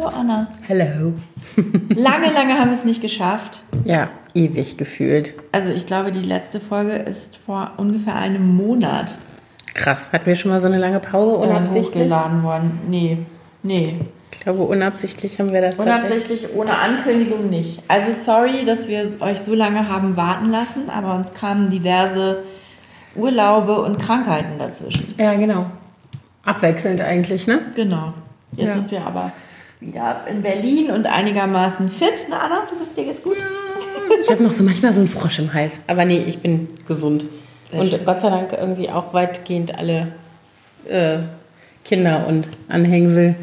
Hallo Anna. Hello. Lange, lange haben wir es nicht geschafft. Ja, ewig gefühlt. Also ich glaube, die letzte Folge ist vor ungefähr einem Monat Krass. Hatten wir schon mal so eine lange Pause äh, unabsichtlich? hochgeladen worden. Nee, nee. Ich glaube, unabsichtlich haben wir das. Unabsichtlich, ohne Ankündigung nicht. Also sorry, dass wir euch so lange haben warten lassen, aber uns kamen diverse Urlaube und Krankheiten dazwischen. Ja, genau. Abwechselnd eigentlich, ne? Genau. Jetzt Ja. sind wir aber wieder in Berlin und einigermaßen fit. Na Anna, du bist dir jetzt gut? Ich habe noch so manchmal so einen Frosch im Hals. Aber nee, ich bin gesund. Sehr und schön. Gott sei Dank irgendwie auch weitgehend alle äh, Kinder und Anhängsel.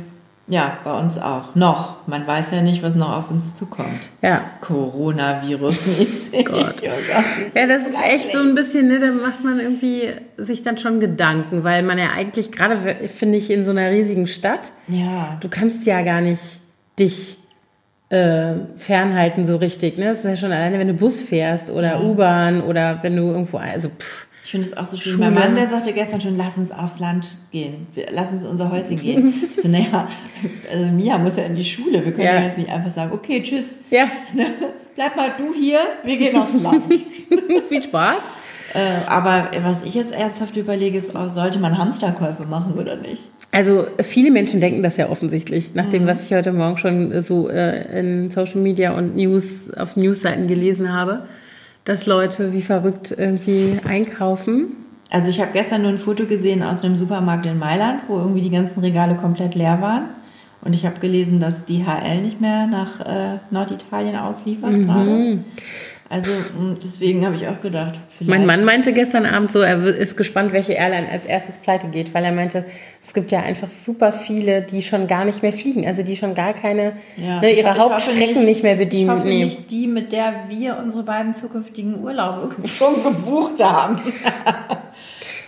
Ja, bei uns auch. Noch. Man weiß ja nicht, was noch auf uns zukommt. Ja. Coronavirus-mäßig. Gott. Oh Gott, Ja, das ist echt so ein bisschen, ne, da macht man irgendwie sich dann schon Gedanken, weil man ja eigentlich, gerade finde ich, in so einer riesigen Stadt, Ja. du kannst ja gar nicht dich äh, fernhalten so richtig. Ne? Das ist ja schon alleine, wenn du Bus fährst oder U-Bahn oder wenn du irgendwo, also pff, finde es auch so schwierig. Schule. Mein Mann, der sagte gestern schon, lass uns aufs Land gehen. Lass uns unser Häuschen gehen. Ich so, naja, also Mia muss ja in die Schule. Wir können ja. Jetzt nicht einfach sagen, okay, tschüss. ja, Bleib mal du hier, wir gehen aufs Land. viel Spaß. äh, aber was ich jetzt ernsthaft überlege, ist, oh, sollte man Hamsterkäufe machen oder nicht? Also viele Menschen denken das ja offensichtlich, nach dem, was ich heute Morgen schon äh, so äh, in Social Media und News auf Newsseiten gelesen habe, dass Leute wie verrückt irgendwie einkaufen. Also ich habe gestern nur ein Foto gesehen aus einem Supermarkt in Mailand, wo irgendwie die ganzen Regale komplett leer waren. Und ich habe gelesen, dass DHL nicht mehr nach äh, Norditalien ausliefert gerade. Also mh, deswegen habe ich auch gedacht. Mein Mann meinte gestern Abend so, er ist gespannt, welche Airline als erstes pleite geht, weil er meinte, es gibt ja einfach super viele, die schon gar nicht mehr fliegen, also die schon gar keine, Ja, ne, ich ihre ich Hauptstrecken nicht, mehr bedienen. Ich hoffe nicht die, mit der wir unsere beiden zukünftigen Urlaube schon gebucht haben.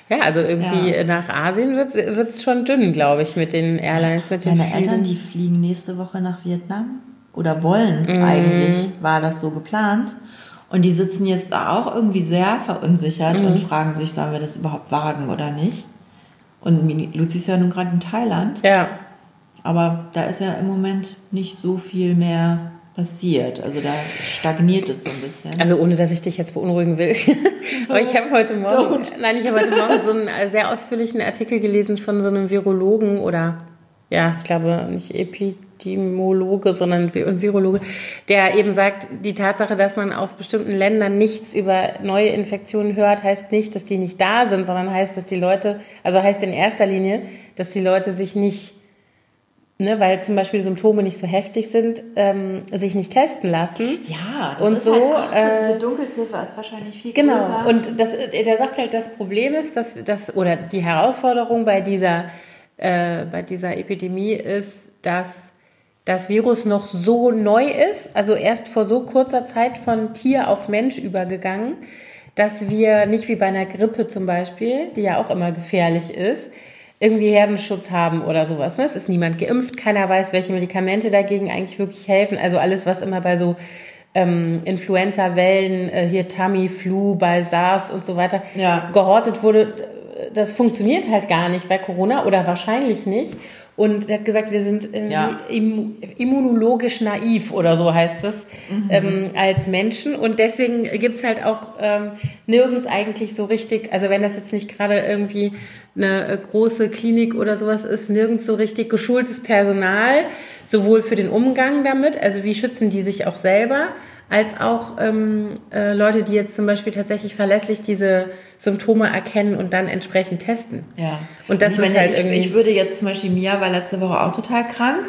Ja, also irgendwie Ja. nach Asien wird es schon dünn, glaube ich, mit den Airlines, mit den Meine Flügen. Eltern, die fliegen nächste Woche nach Vietnam oder wollen Mhm. eigentlich, war das so geplant. Und die sitzen jetzt da auch irgendwie sehr verunsichert Mhm. und fragen sich, sollen wir das überhaupt wagen oder nicht? Und Luzi ist ja nun gerade in Thailand, Ja, aber da ist ja im Moment nicht so viel mehr passiert. Also da stagniert es so ein bisschen. Also ohne, dass ich dich jetzt beunruhigen will. Aber ich habe heute Morgen, nein, ich habe heute Morgen so einen äh, sehr ausführlichen Artikel gelesen von so einem Virologen oder ja, ich glaube nicht Epidemiologe, sondern ein Virologe, der eben sagt, die Tatsache, dass man aus bestimmten Ländern nichts über neue Infektionen hört, heißt nicht, dass die nicht da sind, sondern heißt, dass die Leute, also heißt in erster Linie, dass die Leute sich nicht Ne, weil zum Beispiel Symptome nicht so heftig sind, ähm, sich nicht testen lassen. ja, das und ist so, halt auch so, äh, diese Dunkelziffer ist wahrscheinlich viel Genau. größer. Und das, der sagt halt, das Problem ist, dass das oder die Herausforderung bei dieser, äh, bei dieser Epidemie ist, dass das Virus noch so neu ist, also erst vor so kurzer Zeit von Tier auf Mensch übergegangen, dass wir nicht wie bei einer Grippe zum Beispiel, die ja auch immer gefährlich ist, irgendwie Herdenschutz haben oder sowas. Ne? Es ist niemand geimpft, keiner weiß, welche Medikamente dagegen eigentlich wirklich helfen. Also alles, was immer bei so ähm, Influenza-Wellen, äh, hier Tamiflu, bei SARS und so weiter Ja. gehortet wurde, das funktioniert halt gar nicht bei Corona oder wahrscheinlich nicht. Und er hat gesagt, wir sind Ja. immu- immunologisch naiv oder so heißt es ähm, als Menschen. Und deswegen gibt's halt auch ähm, nirgends eigentlich so richtig, also wenn das jetzt nicht gerade irgendwie eine äh, große Klinik oder sowas ist, nirgends so richtig geschultes Personal, sowohl für den Umgang damit, also wie schützen die sich auch selber, als auch ähm, äh, Leute, die jetzt zum Beispiel tatsächlich verlässlich diese Symptome erkennen und dann entsprechend testen. Ja. Und das ich ist meine, halt ich, irgendwie- Ich würde jetzt zum Beispiel, Mia war letzte Woche auch total krank,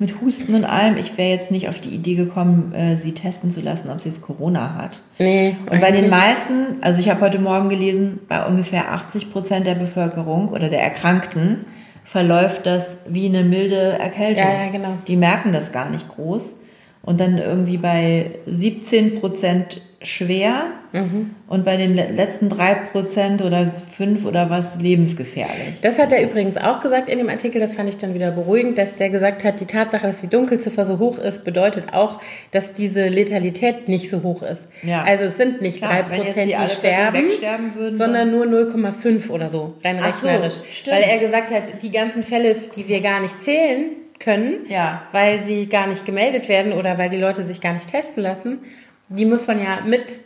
mit Husten und allem. Ich wäre jetzt nicht auf die Idee gekommen, äh, sie testen zu lassen, ob sie jetzt Corona hat. Nee, Und bei den meisten, also ich habe heute Morgen gelesen, bei ungefähr 80 Prozent der Bevölkerung oder der Erkrankten verläuft das wie eine milde Erkältung. Ja, ja, genau. Die merken das gar nicht groß. Und dann irgendwie bei 17 Prozent schwer Mhm. Und bei den letzten drei Prozent oder fünf oder was lebensgefährlich. Das hat er übrigens auch gesagt in dem Artikel, das fand ich dann wieder beruhigend, dass der gesagt hat, die Tatsache, dass die Dunkelziffer so hoch ist, bedeutet auch, dass diese Letalität nicht so hoch ist. Ja. Also es sind nicht drei Prozent, die, die sterben, würden, sondern nur 0,5 oder so, rein Ach rechnerisch. So, Weil er gesagt hat, die ganzen Fälle, die wir gar nicht zählen, können, ja. weil sie gar nicht gemeldet werden oder weil die Leute sich gar nicht testen lassen, die muss man ja mit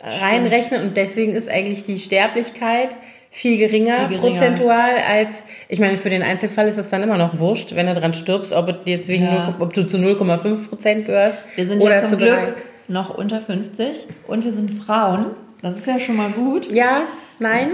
reinrechnen und deswegen ist eigentlich die Sterblichkeit viel geringer, viel geringer, prozentual als, ich meine, für den Einzelfall ist es dann immer noch wurscht, wenn du dran stirbst, ob, du jetzt wegen ja. 0, ob du zu 0,5 Prozent gehörst. Wir sind oder ja zum Glück 3. noch unter 50 und wir sind Frauen. Das ist ja schon mal gut. Ja, nein.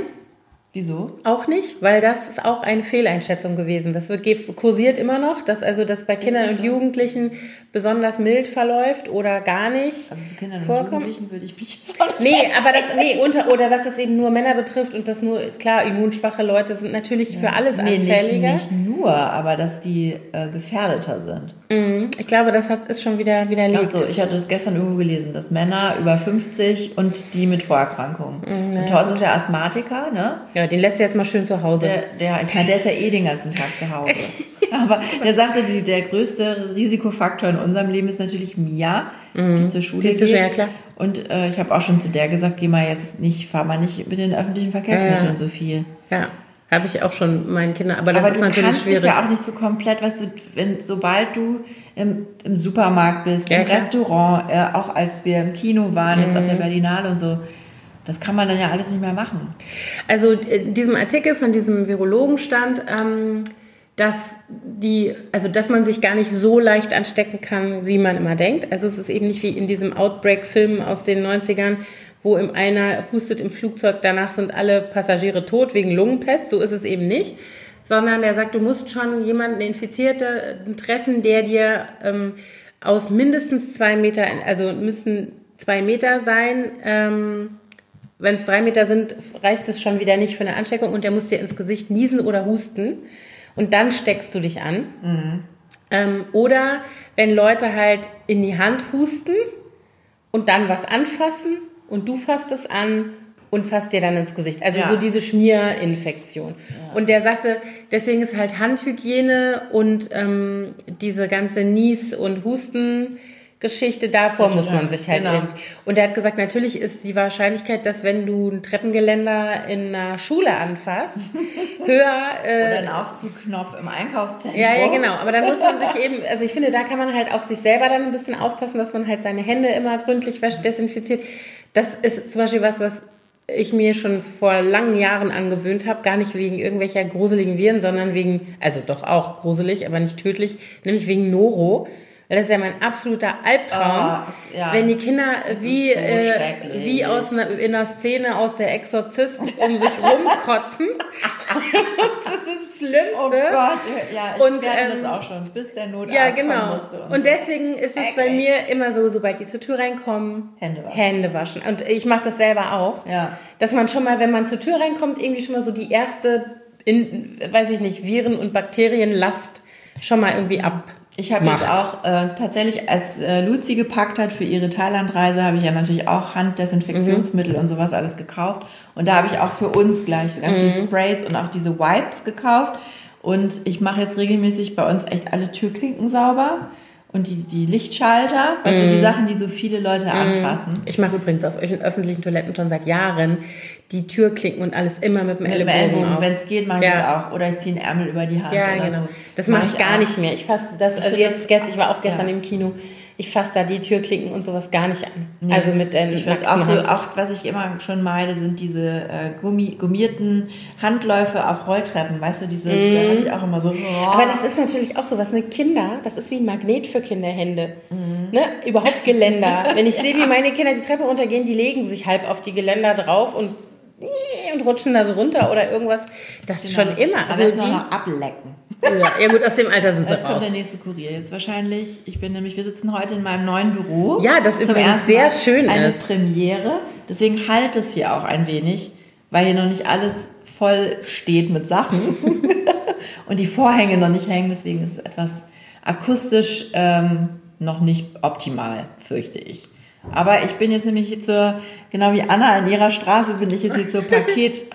Wieso? Auch nicht, weil das ist auch eine Fehleinschätzung gewesen. Das wird kursiert immer noch, dass also das bei Kindern und so? Jugendlichen besonders mild verläuft oder gar nicht. Also zu Kindern vorkommt. und Jugendlichen würde ich mich jetzt auch Nee, aber das nee unter oder dass es eben nur Männer betrifft und dass nur klar immunschwache Leute sind natürlich ja. für alles nee, anfälliger. Nicht, nicht nur, aber dass die äh, gefährdeter sind. Mhm. Ich glaube, das hat, ist schon wieder widerlegt. Achso, ich hatte das gestern irgendwo gelesen, dass Männer über 50 und die mit Vorerkrankungen. Mhm, und Thorsten ist ja Asthmatiker, ne? Ja, den lässt du jetzt mal schön zu Hause. Der, der, der ist ja eh den ganzen Tag zu Hause. Aber der sagte, die, der größte Risikofaktor in unserem Leben ist natürlich Mia, mhm. die zur Schule die geht. Ja, klar. Und äh, ich habe auch schon zu der gesagt, geh mal jetzt nicht, fahr mal nicht mit den öffentlichen Verkehrsmitteln ja. so viel. Ja. Habe ich auch schon meinen Kindern, aber das aber ist natürlich schwierig. Kannst dich ja auch nicht so komplett, weißt du, wenn, sobald du im, im Supermarkt bist, ja, im klar. Restaurant, äh, auch als wir im Kino waren, mhm. jetzt auf der mhm. Berlinale und so, das kann man dann ja alles nicht mehr machen. Also in diesem Artikel von diesem Virologen stand, ähm, dass die, also dass man sich gar nicht so leicht anstecken kann, wie man immer denkt. Also es ist eben nicht wie in diesem Outbreak-Film aus den 90ern, wo im einer hustet im Flugzeug, danach sind alle Passagiere tot wegen Lungenpest. So ist es eben nicht. Sondern der sagt, du musst schon jemanden Infizierte treffen, der dir ähm, aus mindestens zwei Meter, also müssen zwei Meter sein. Ähm, Wenn es drei Meter sind, reicht es schon wieder nicht für eine Ansteckung und der muss dir ins Gesicht niesen oder husten. Und dann steckst du dich an. Mhm. Ähm, oder wenn Leute halt in die Hand husten und dann was anfassen und du fasst es an und fasst dir dann ins Gesicht. Also ja. so diese Schmierinfektion. Ja. Und der sagte, deswegen ist halt Handhygiene und ähm, diese ganze Nies- und Husten- Geschichte, davor muss man sich halt genau. Und er hat gesagt, natürlich ist die Wahrscheinlichkeit, dass wenn du ein Treppengeländer in einer Schule anfasst, höher. Äh, Oder einen Aufzugknopf im Einkaufszentrum. Ja, ja, genau. Aber dann muss man sich eben, also ich finde, da kann man halt auf sich selber dann ein bisschen aufpassen, dass man halt seine Hände immer gründlich wäscht, desinfiziert. Das ist zum Beispiel was, was ich mir schon vor langen Jahren angewöhnt habe, gar nicht wegen irgendwelcher gruseligen Viren, sondern wegen, also doch auch gruselig, aber nicht tödlich, nämlich wegen Noro. Das ist ja mein absoluter Albtraum, oh, ja. wenn die Kinder wie, so äh, wie aus einer, in einer Szene aus der Exorzist um sich rumkotzen. das ist das Schlimmste. Oh Gott, ja, ich und, ähm, das auch schon, bis der Notarzt Ja, genau. Und, und, deswegen ist es bei mir immer so, sobald die zur Tür reinkommen, Hände waschen. Hände waschen. Und ich mache das selber auch. Ja. Dass man schon mal, wenn man zur Tür reinkommt, irgendwie schon mal so die erste, in, weiß ich nicht, Viren- und Bakterienlast schon mal irgendwie ab ich habe jetzt auch äh, tatsächlich, als äh, Luzi gepackt hat für ihre Thailandreise, habe ich ja natürlich auch Handdesinfektionsmittel mhm. und sowas alles gekauft. Und da habe ich auch für uns gleich ganz mhm. viele Sprays und auch diese Wipes gekauft. Und ich mache jetzt regelmäßig bei uns echt alle Türklinken sauber und die, die Lichtschalter, also mm. die Sachen, die so viele Leute mm. anfassen. Ich mache übrigens auf öffentlichen Toiletten schon seit Jahren die Türklinken und alles immer mit dem mit Ellbogen, Ellbogen Wenn es geht, mache ich ja. das auch. Oder ich ziehe einen Ärmel über die Hand ja, oder genau. so. Das mache mach ich gar auch. nicht mehr. Ich fasse das, ich also jetzt gestern, ich war auch gestern ja. im Kino ich fasse da die Türklinken und sowas gar nicht an. Nee, also mit den ich weiß auch so, auch was ich immer schon meide, sind diese äh, gummi, gummierten Handläufe auf Rolltreppen. Weißt du, diese, mm. da habe ich auch immer so. Oh. Aber das ist natürlich auch so was. Ne Kinder, das ist wie ein Magnet für Kinderhände. Mm. Ne? Überhaupt Geländer. Wenn ich ja. sehe, wie meine Kinder die Treppe runtergehen, die legen sich halb auf die Geländer drauf und und rutschen da so runter oder irgendwas. Das ist genau. schon immer. Also Aber also die, noch ablecken. Ja, ja, gut, aus dem Alter sind sie Jetzt raus. kommt der nächste Kurier. Jetzt wahrscheinlich, ich bin nämlich, wir sitzen heute in meinem neuen Büro. Ja, das ist übrigens sehr schön eine ist. Premiere. Deswegen halt es hier auch ein wenig, weil hier noch nicht alles voll steht mit Sachen. und die Vorhänge noch nicht hängen. Deswegen ist es etwas akustisch ähm, noch nicht optimal, fürchte ich. Aber ich bin jetzt nämlich hier zur, genau wie Anna in ihrer Straße, bin ich jetzt hier zur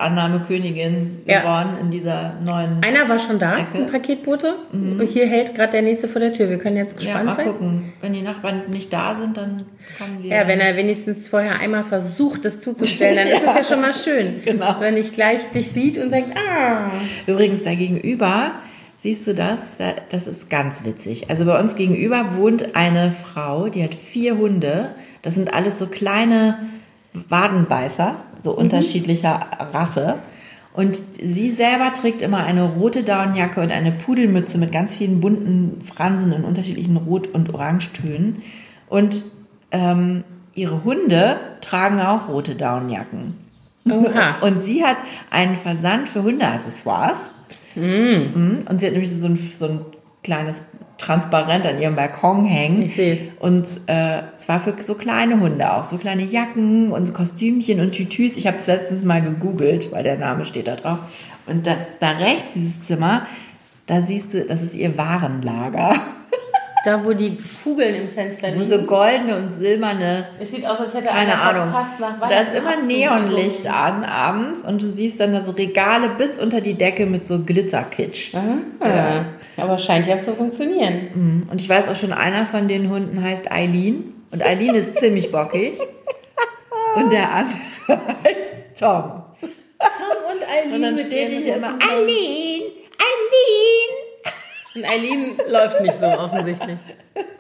Paketannahmekönigin Ja. geworden in dieser neuen. Einer war schon da, Ecke. ein Paketbote. Und hier hält gerade der nächste vor der Tür. Wir können jetzt Mhm. Ja, gespannt mal sein. gucken. Wenn die Nachbarn nicht da sind, dann kommen wir. Ja, wenn er wenigstens vorher einmal versucht, das zuzustellen, dann ist es ja schon mal schön. Genau. Wenn nicht gleich dich sieht und denkt, ah. Übrigens, da gegenüber, siehst du das? Da, das ist ganz witzig. Also bei uns gegenüber wohnt eine Frau, die hat vier Hunde. Das sind alles so kleine Wadenbeißer, so unterschiedlicher Rasse. Und sie selber trägt immer eine rote Daunenjacke und eine Pudelmütze mit ganz vielen bunten Fransen in unterschiedlichen Rot- und Orangetönen. Und ähm, ihre Hunde tragen auch rote Daunenjacken. Oha. Und sie hat einen Versand für Hundeaccessoires. Mm. Und sie hat nämlich so ein, so ein kleines Transparent an ihrem Balkon hängen. Ich sehe es. Und äh, zwar für so kleine Hunde auch, so kleine Jacken und so Kostümchen und Tütüs. Ich habe es letztens mal gegoogelt, weil der Name steht da drauf. Und das da rechts, dieses Zimmer, da siehst du, das ist ihr Warenlager. Da, wo die Kugeln im Fenster Wo liegen. so goldene und silberne Es sieht aus, als hätte keine einer Ahnung. verpasst nach Da ist Weihnachten immer. Neonlicht an abends und du siehst dann da so Regale bis unter die Decke mit so Glitzerkitsch. Ah, aber scheint ja zu funktionieren. Und ich weiß auch schon, einer von den Hunden heißt Eileen. Und Eileen ist ziemlich bockig. Und der andere heißt Tom. Tom und Eileen. Und dann steht die hier immer. Eileen, Eileen. Und Eileen läuft nicht so offensichtlich.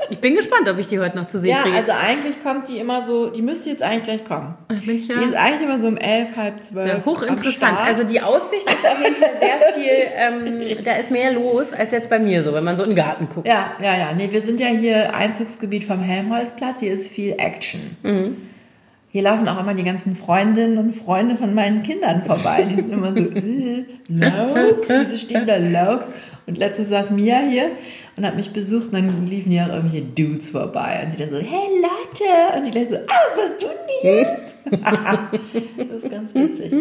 Ich bin gespannt, ob ich die heute noch zu sehen Ja, kriege. also eigentlich kommt die immer so, die müsste jetzt eigentlich gleich kommen. bin ich ja Die ist eigentlich immer so um elf, halb zwölf. Ja, hochinteressant. Also die Aussicht ist auf jeden Fall sehr viel, ähm, da ist mehr los als jetzt bei mir so, wenn man so in den Garten guckt. Ja, ja, ja. Nee, wir sind ja hier Einzugsgebiet vom Helmholtzplatz. Hier ist viel Action. Mhm. Hier laufen auch immer die ganzen Freundinnen und Freunde von meinen Kindern vorbei. Die sind immer so, äh, Laux, wieso stehen da Laux? Und letztens saß Mia hier und hat mich besucht und dann liefen hier auch irgendwelche Dudes vorbei. Und sie dann so, hey Lotte! Und die gleich so, ah, was du hier? das ist ganz witzig.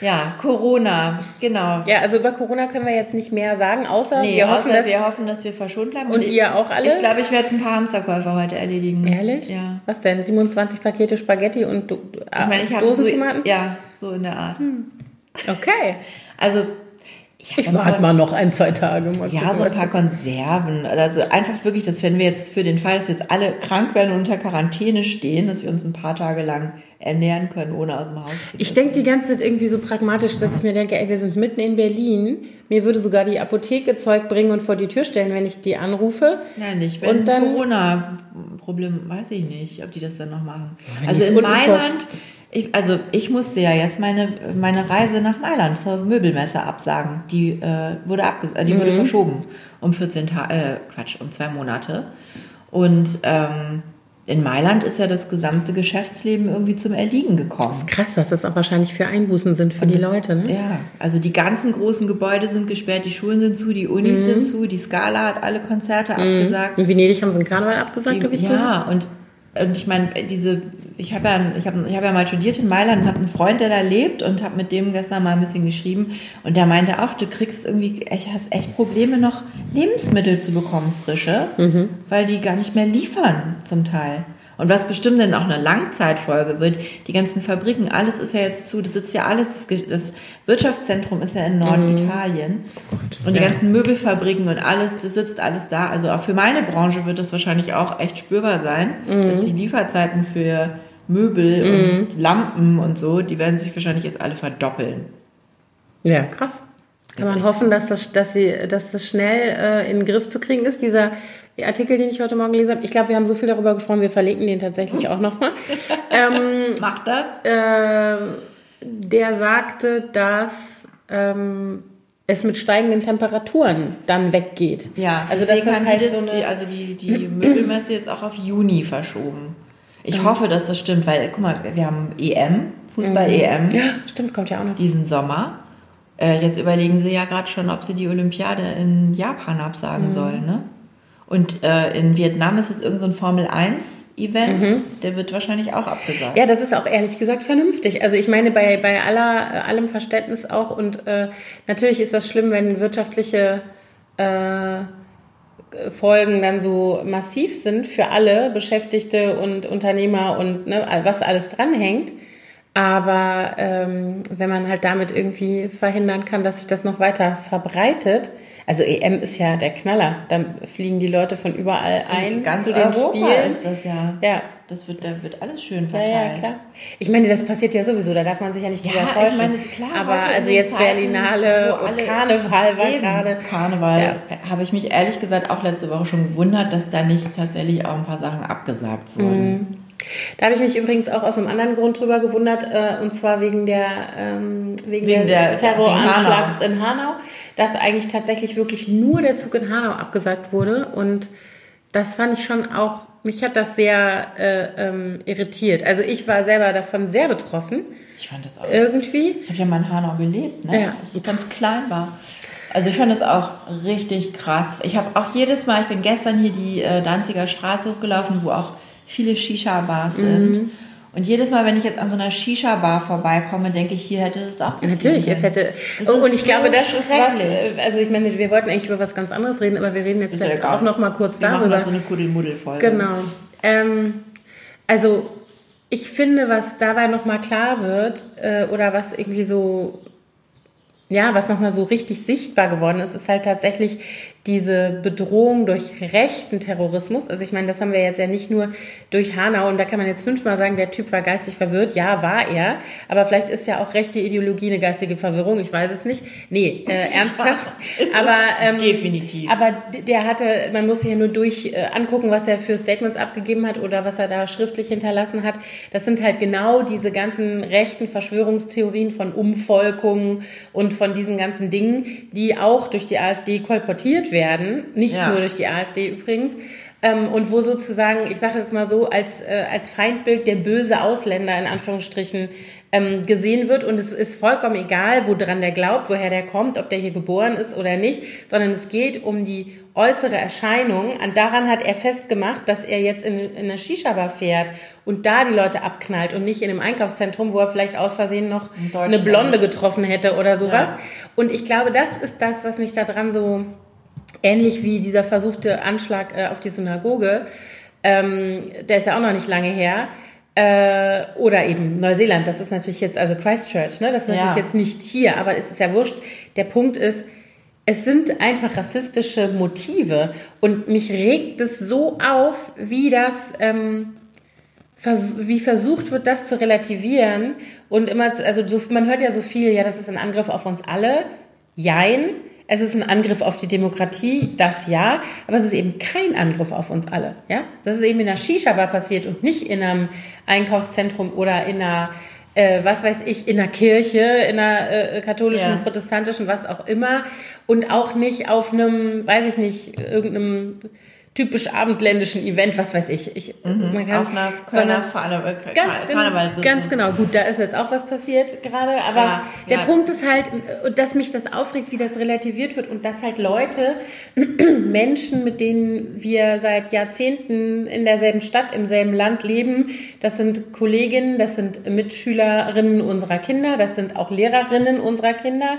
Ja, Corona, genau. Ja, also über Corona können wir jetzt nicht mehr sagen, außer Nee, wir hoffen, außer dass... wir hoffen, dass wir verschont bleiben. Und ich- ihr auch alle? Ich glaube, ich werde ein paar Hamsterkäufe heute erledigen. Ehrlich? Ja. Was denn? 27 Pakete Spaghetti und Do Ich meine, ich habe so, Dosentomaten? ja, so in der Art. Okay. Also, ich, hab Ich warte mal noch ein, zwei Tage. Mal Ja, gucken, so ein paar Konserven. Also einfach wirklich, dass wenn wir jetzt für den Fall, dass wir jetzt alle krank werden und unter Quarantäne stehen, dass wir uns ein paar Tage lang ernähren können, ohne aus dem Haus zu Ich müssen. denke die ganze Zeit irgendwie so pragmatisch, dass ich mir denke, ey, wir sind mitten in Berlin. Mir würde sogar die Apotheke Zeug bringen und vor die Tür stellen, wenn ich die anrufe. Nein, nicht. Wenn Und dann- Corona-Problem, weiß ich nicht, ob die das dann noch machen. also in Mailand, ich, also ich musste ja jetzt meine, meine Reise nach Mailand zur Möbelmesse absagen. Die äh, wurde abges äh, die Mhm. wurde verschoben um 14 Tage, äh, Quatsch, um zwei Monate. Und ähm, in Mailand ist ja das gesamte Geschäftsleben irgendwie zum Erliegen gekommen. Krass, was das auch wahrscheinlich für Einbußen sind für die Leute, ne? Ja, also die ganzen großen Gebäude sind gesperrt, die Schulen sind zu, die Unis Mhm. sind zu, die Scala hat alle Konzerte abgesagt. In Venedig haben sie einen Karneval abgesagt, habe ich gehört. Ja, und, und ich meine, diese, ich habe ja, ich hab, ich hab ja mal studiert in Mailand und habe einen Freund, der da lebt und habe mit dem gestern mal ein bisschen geschrieben und der meinte auch, du kriegst irgendwie, echt, hast echt Probleme noch Lebensmittel zu bekommen, frische, Mhm. weil die gar nicht mehr liefern zum Teil. Und was bestimmt dann auch eine Langzeitfolge wird, die ganzen Fabriken, alles ist ja jetzt zu, das sitzt ja alles, das, Wirtschaftszentrum ist ja in Norditalien. Und die Ja. ganzen Möbelfabriken und alles, das sitzt alles da. Also auch für meine Branche wird das wahrscheinlich auch echt spürbar sein, dass die Lieferzeiten für Möbel und Lampen und so, die werden sich wahrscheinlich jetzt alle verdoppeln. Ja, krass. Kann man hoffen, dass das, dass, sie, dass das schnell äh, in den Griff zu kriegen ist. Dieser Artikel, den ich heute Morgen gelesen habe, ich glaube, wir haben so viel darüber gesprochen, wir verlinken den tatsächlich auch nochmal. ähm, Macht das? äh, der sagte, dass ähm, es mit steigenden Temperaturen dann weggeht. Ja, also deswegen das haben halt die, das, so eine, also die, die Möbelmesse jetzt auch auf Juni verschoben. Ich hoffe, dass das stimmt, weil, guck mal, wir haben EM, Fußball-EM. ja, stimmt, kommt ja auch noch. diesen Sommer. Äh, jetzt überlegen sie ja gerade schon, ob sie die Olympiade in Japan Mhm. absagen sollen. Ne? Und äh, in Vietnam ist es irgendein so ein Formel-1-Event, der wird wahrscheinlich auch abgesagt. Mhm. Ja, das ist auch ehrlich gesagt vernünftig. Also ich meine, bei, bei aller, äh, allem Verständnis auch und äh, natürlich ist das schlimm, wenn wirtschaftliche äh, Folgen dann so massiv sind für alle Beschäftigte und Unternehmer und ne, was alles dranhängt. Aber ähm, wenn man halt damit irgendwie verhindern kann, dass sich das noch weiter verbreitet, also EM ist ja der Knaller. Dann fliegen die Leute von überall ein zu den Europa Spielen. ist das ja. Ja. Das wird, da wird alles schön Ja, verteilt. ja, klar. Ich meine, das passiert ja sowieso, da darf man sich ja nicht Ja, drüber ich täuschen. meine, klar, Aber also jetzt Zeiten, Berlinale und Karneval war Eben, gerade. Karneval Ja. habe ich mich ehrlich gesagt auch letzte Woche schon gewundert, dass da nicht tatsächlich auch ein paar Sachen abgesagt wurden. Mhm. Da habe ich mich übrigens auch aus einem anderen Grund drüber gewundert, äh, und zwar wegen der ähm, wegen, Wegen der, der- Terroranschlags in Hanau, dass eigentlich tatsächlich wirklich nur der Zug in Hanau abgesagt wurde und das fand ich schon auch, mich hat das sehr äh, ähm, irritiert. Also ich war selber davon sehr betroffen, Ich fand das auch. irgendwie. Ich habe ja mal in Hanau gelebt, ne? Ja. als ich ganz klein war. Also ich fand das auch richtig krass. Ich habe auch jedes Mal, ich bin gestern hier die äh, Danziger Straße hochgelaufen, wo auch viele Shisha-Bars Mhm. sind. Und jedes Mal, wenn ich jetzt an so einer Shisha-Bar vorbeikomme, denke ich, hier hätte es auch Natürlich, es hätte. Es Oh, und ich so glaube, das ist was. Also, ich meine, wir wollten eigentlich über was ganz anderes reden, aber wir reden jetzt Ist vielleicht auch noch mal kurz Wir machen darüber. mal so eine Kuddelmuddel-Folge. Genau. Ähm, also, ich finde, was dabei noch mal klar wird, äh, oder was irgendwie so, ja, was noch mal so richtig sichtbar geworden ist, ist halt tatsächlich diese Bedrohung durch rechten Terrorismus. Also ich meine, das haben wir jetzt ja nicht nur durch Hanau und da kann man jetzt fünfmal sagen, der Typ war geistig verwirrt. Ja, war er. Aber vielleicht ist ja auch rechte Ideologie eine geistige Verwirrung. Ich weiß es nicht. Nee, äh, ernsthaft. Aber ähm, definitiv. aber der hatte, man muss sich ja nur durch äh, angucken, was er für Statements abgegeben hat oder was er da schriftlich hinterlassen hat. Das sind halt genau diese ganzen rechten Verschwörungstheorien von Umvolkungen und von diesen ganzen Dingen, die auch durch die AfD kolportiert werden. Nicht Ja. nur durch die AfD übrigens. Ähm, und wo sozusagen, ich sage jetzt mal so, als, äh, als Feindbild der böse Ausländer in Anführungsstrichen ähm, gesehen wird. Und es ist vollkommen egal, woran der glaubt, woher der kommt, ob der hier geboren ist oder nicht, sondern es geht um die äußere Erscheinung. Und daran hat er festgemacht, dass er jetzt in, in eine Shisha-Bar fährt und da die Leute abknallt und nicht in einem Einkaufszentrum, wo er vielleicht aus Versehen noch In eine. Blonde getroffen hätte oder sowas. Ja. Und ich glaube, das ist das, was mich daran so ähnlich wie dieser versuchte Anschlag äh, auf die Synagoge, ähm, der ist ja auch noch nicht lange her. Äh, oder eben Neuseeland, das ist natürlich jetzt, also Christchurch, ne? das ist Ja. natürlich jetzt nicht hier, aber es ist ja wurscht. Der Punkt ist, es sind einfach rassistische Motive und mich regt es so auf, wie das, ähm, vers wie versucht wird, das zu relativieren und immer, also so, man hört ja so viel, ja, das ist ein Angriff auf uns alle. Jein. Es ist ein Angriff auf die Demokratie, das ja, aber es ist eben kein Angriff auf uns alle. Ja? Das ist eben in einer Shisha-Bar passiert und nicht in einem Einkaufszentrum oder in einer, äh, was weiß ich, in einer Kirche, in einer äh, katholischen, Ja. protestantischen, was auch immer. Und auch nicht auf einem, weiß ich nicht, irgendeinem typisch abendländischen Event, was weiß ich. ich man kann- Auf einer Kölner Karneval, Ganz, Karneval genau, Karnevalssitzung. ganz genau. Gut, da ist jetzt auch was passiert gerade, aber Ja, der ja. Punkt ist halt, äh, dass mich das aufregt, wie das relativiert wird und dass halt Leute, Menschen, mit denen wir seit Jahrzehnten in derselben Stadt, im selben Land leben, das sind Kolleginnen, das sind Mitschülerinnen unserer Kinder, das sind auch Lehrerinnen unserer Kinder,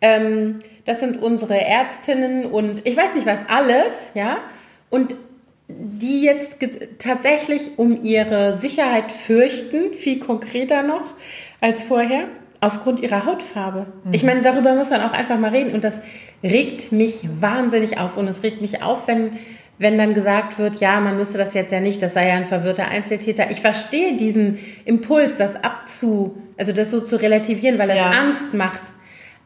ähm, das sind unsere Ärztinnen und ich weiß nicht was alles, ja, und die jetzt tatsächlich um ihre Sicherheit fürchten, viel konkreter noch als vorher, aufgrund ihrer Hautfarbe. Ich meine, darüber muss man auch einfach mal reden und das regt mich wahnsinnig auf und es regt mich auf, wenn wenn dann gesagt wird, ja, man müsste das jetzt ja nicht, das sei ja ein verwirrter Einzeltäter. Ich verstehe diesen Impuls, das abzu, also das so zu relativieren, weil es Ja. Angst macht.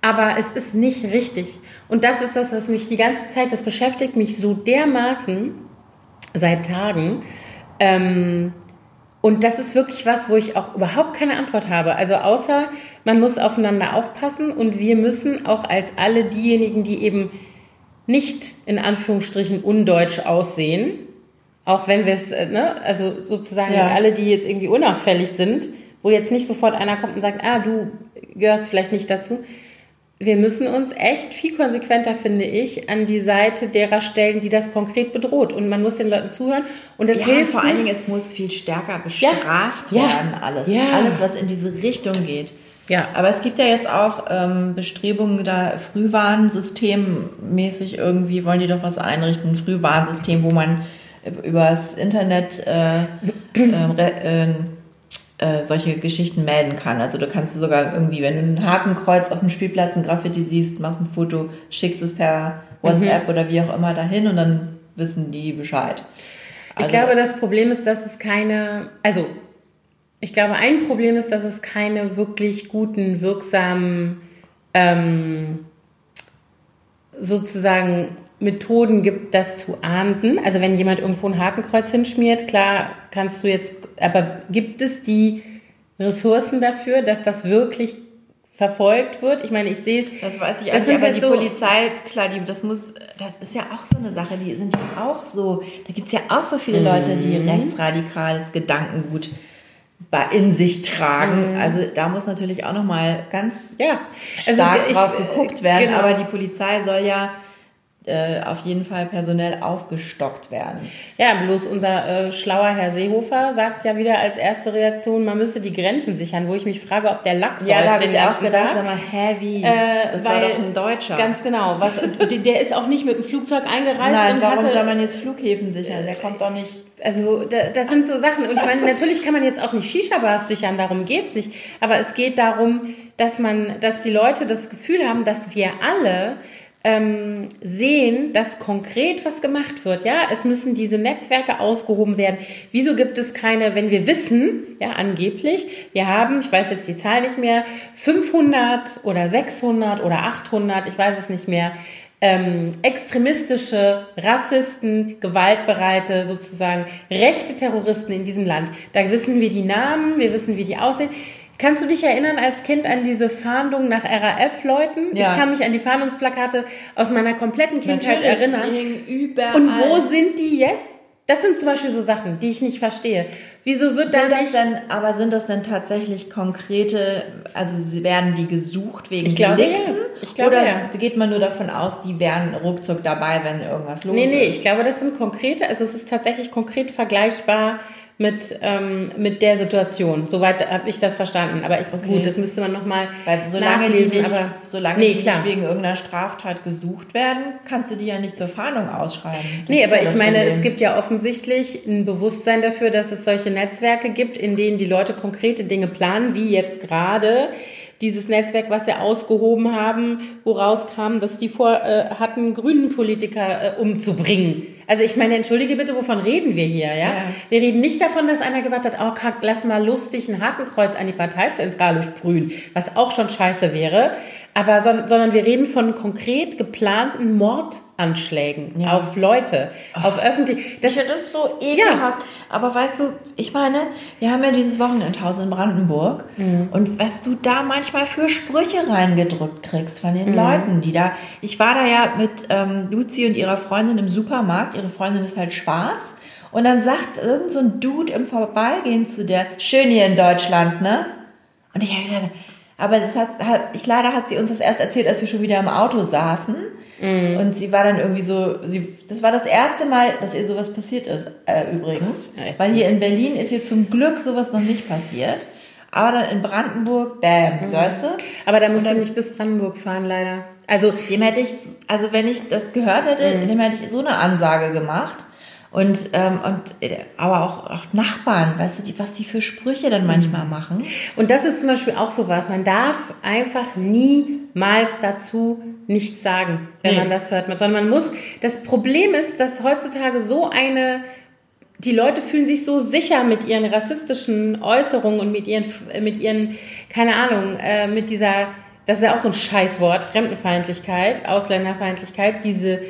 Aber es ist nicht richtig. Und das ist das, was mich die ganze Zeit, das beschäftigt mich so dermaßen seit Tagen. Ähm, und das ist wirklich was, wo ich auch überhaupt keine Antwort habe. Also außer, man muss aufeinander aufpassen und wir müssen auch als alle diejenigen, die eben nicht in Anführungsstrichen undeutsch aussehen, auch wenn wir es, äh, ne, also sozusagen Ja. alle, die jetzt irgendwie unauffällig sind, wo jetzt nicht sofort einer kommt und sagt, ah, du gehörst vielleicht nicht dazu. Wir müssen uns echt viel konsequenter, finde ich, an die Seite derer stellen, die das konkret bedroht. Und man muss den Leuten zuhören. Und das Ja, hilft vor allen. Dingen, es muss viel stärker bestraft Ja. werden, alles. Ja. Alles, was in diese Richtung geht. Ja. Aber es gibt ja jetzt auch ähm, Bestrebungen, da Frühwarnsystemmäßig irgendwie wollen die doch was einrichten. Ein Frühwarnsystem, wo man übers Internet äh, äh, äh, solche Geschichten melden kann. Also du kannst sogar irgendwie, wenn du ein Hakenkreuz auf dem Spielplatz, ein Graffiti siehst, machst ein Foto, schickst es per WhatsApp mhm. oder wie auch immer dahin und dann wissen die Bescheid. Also, ich glaube, das Problem ist, dass es keine, also ich glaube, ein Problem ist, dass es keine wirklich guten, wirksamen ähm, sozusagen Methoden gibt, das zu ahnden. Also wenn jemand irgendwo ein Hakenkreuz hinschmiert, klar kannst du jetzt, aber gibt es die Ressourcen dafür, dass das wirklich verfolgt wird. Ich meine, ich sehe es. Das weiß ich auch nicht, aber halt die so Polizei, klar, die, das muss, das ist ja auch so eine Sache, die sind ja auch so, da gibt es ja auch so viele Leute, die mhm. rechtsradikales Gedankengut in sich tragen. Mhm. Also da muss natürlich auch nochmal ganz ja. also stark ich, drauf geguckt werden. Genau. Aber die Polizei soll ja auf jeden Fall personell aufgestockt werden. Ja, bloß unser äh, schlauer Herr Seehofer sagt ja wieder als erste Reaktion, man müsste die Grenzen sichern, wo ich mich frage, ob der Lachs Ja, da habe ich auch gedacht, sag mal, hä, wie? Äh, das weil, war doch ein Deutscher. Ganz genau. Was, der ist auch nicht mit dem Flugzeug eingereist. Nein, warum hatte, soll man jetzt Flughäfen sichern? Der kommt doch nicht... Also das sind so Sachen. Und ich meine, natürlich kann man jetzt auch nicht Shisha-Bars sichern, darum geht's nicht. Aber es geht darum, dass man, dass die Leute das Gefühl haben, dass wir alle ähm, sehen, dass konkret was gemacht wird. Ja, es müssen diese Netzwerke ausgehoben werden. Wieso gibt es keine, wenn wir wissen, ja, angeblich, wir haben, ich weiß jetzt die Zahl nicht mehr, 500 oder 600 oder 800, ich weiß es nicht mehr, ähm, extremistische, Rassisten, gewaltbereite, sozusagen rechte Terroristen in diesem Land. Da wissen wir die Namen, wir wissen, wie die aussehen. Kannst du dich erinnern als Kind an diese Fahndung nach RAF-Leuten? Ja. Ich kann mich an die Fahndungsplakate aus meiner kompletten Kindheit Natürlich, erinnern. Überall. Und wo sind die jetzt? Das sind zum Beispiel so Sachen, die ich nicht verstehe. Wieso wird sind da nicht... Denn, aber sind das denn tatsächlich konkrete, also werden die gesucht wegen ich glaube, Delikten? Ja. Ich glaube, Oder ja. geht man nur davon aus, die wären ruckzuck dabei, wenn irgendwas los nee, ist? Nee, nee, ich glaube, das sind konkrete, also es ist tatsächlich konkret vergleichbar mit, ähm, mit der Situation. Soweit habe ich das verstanden. Aber ich, okay. gut, das müsste man nochmal solange nachlesen. Die nicht, aber solange nee, die nicht wegen irgendeiner Straftat gesucht werden, kannst du die ja nicht zur Fahndung ausschreiben. Das nee, aber ja ich meine, Problem. es gibt ja offensichtlich ein Bewusstsein dafür, dass es solche Netzwerke gibt, in denen die Leute konkrete Dinge planen, wie jetzt gerade dieses Netzwerk, was sie ausgehoben haben, woraus kam, dass die vor äh, hatten, grünen Politiker äh, umzubringen. Also ich meine, entschuldige bitte, wovon reden wir hier, ja? ja? Wir reden nicht davon, dass einer gesagt hat, oh, lass mal lustig ein Hakenkreuz an die Parteizentrale sprühen, was auch schon scheiße wäre. Aber, sondern wir reden von konkret geplanten Mordanschlägen ja. auf Leute, oh. auf öffentlich. Das, das ist so ekelhaft. Ja. Aber weißt du, ich meine, wir haben ja dieses Wochenendhaus in Brandenburg. Mhm. Und was du da manchmal für Sprüche reingedrückt kriegst von den mhm. Leuten, die da. Ich war da ja mit ähm, Luzi und ihrer Freundin im Supermarkt. Ihre Freundin ist halt schwarz. Und dann sagt irgend so ein Dude im Vorbeigehen zu der, schön hier in Deutschland, ne? Und ich habe gedacht, aber das hat, hat, ich leider hat sie uns das erst erzählt, als wir schon wieder im Auto saßen. Mm. Und sie war dann irgendwie so, sie, das war das erste Mal, dass ihr sowas passiert ist, äh, übrigens. Ja, Weil hier in Berlin ist ihr zum Glück sowas noch nicht passiert. Aber dann in Brandenburg, bam, mhm. weißt du? Aber da musst dann, du nicht bis Brandenburg fahren, leider. Also, dem hätte ich, also wenn ich das gehört hätte, mhm. dem hätte ich so eine Ansage gemacht. Und, ähm, und äh, aber auch, auch Nachbarn, weißt du, die, was die für Sprüche dann manchmal machen. Und das ist zum Beispiel auch so was. Man darf einfach niemals dazu nichts sagen, wenn nee. man das hört. Sondern man muss. Das Problem ist, dass heutzutage so eine die Leute fühlen sich so sicher mit ihren rassistischen Äußerungen und mit ihren, mit ihren, keine Ahnung, äh, mit dieser, das ist ja auch so ein Scheißwort, Fremdenfeindlichkeit, Ausländerfeindlichkeit, diese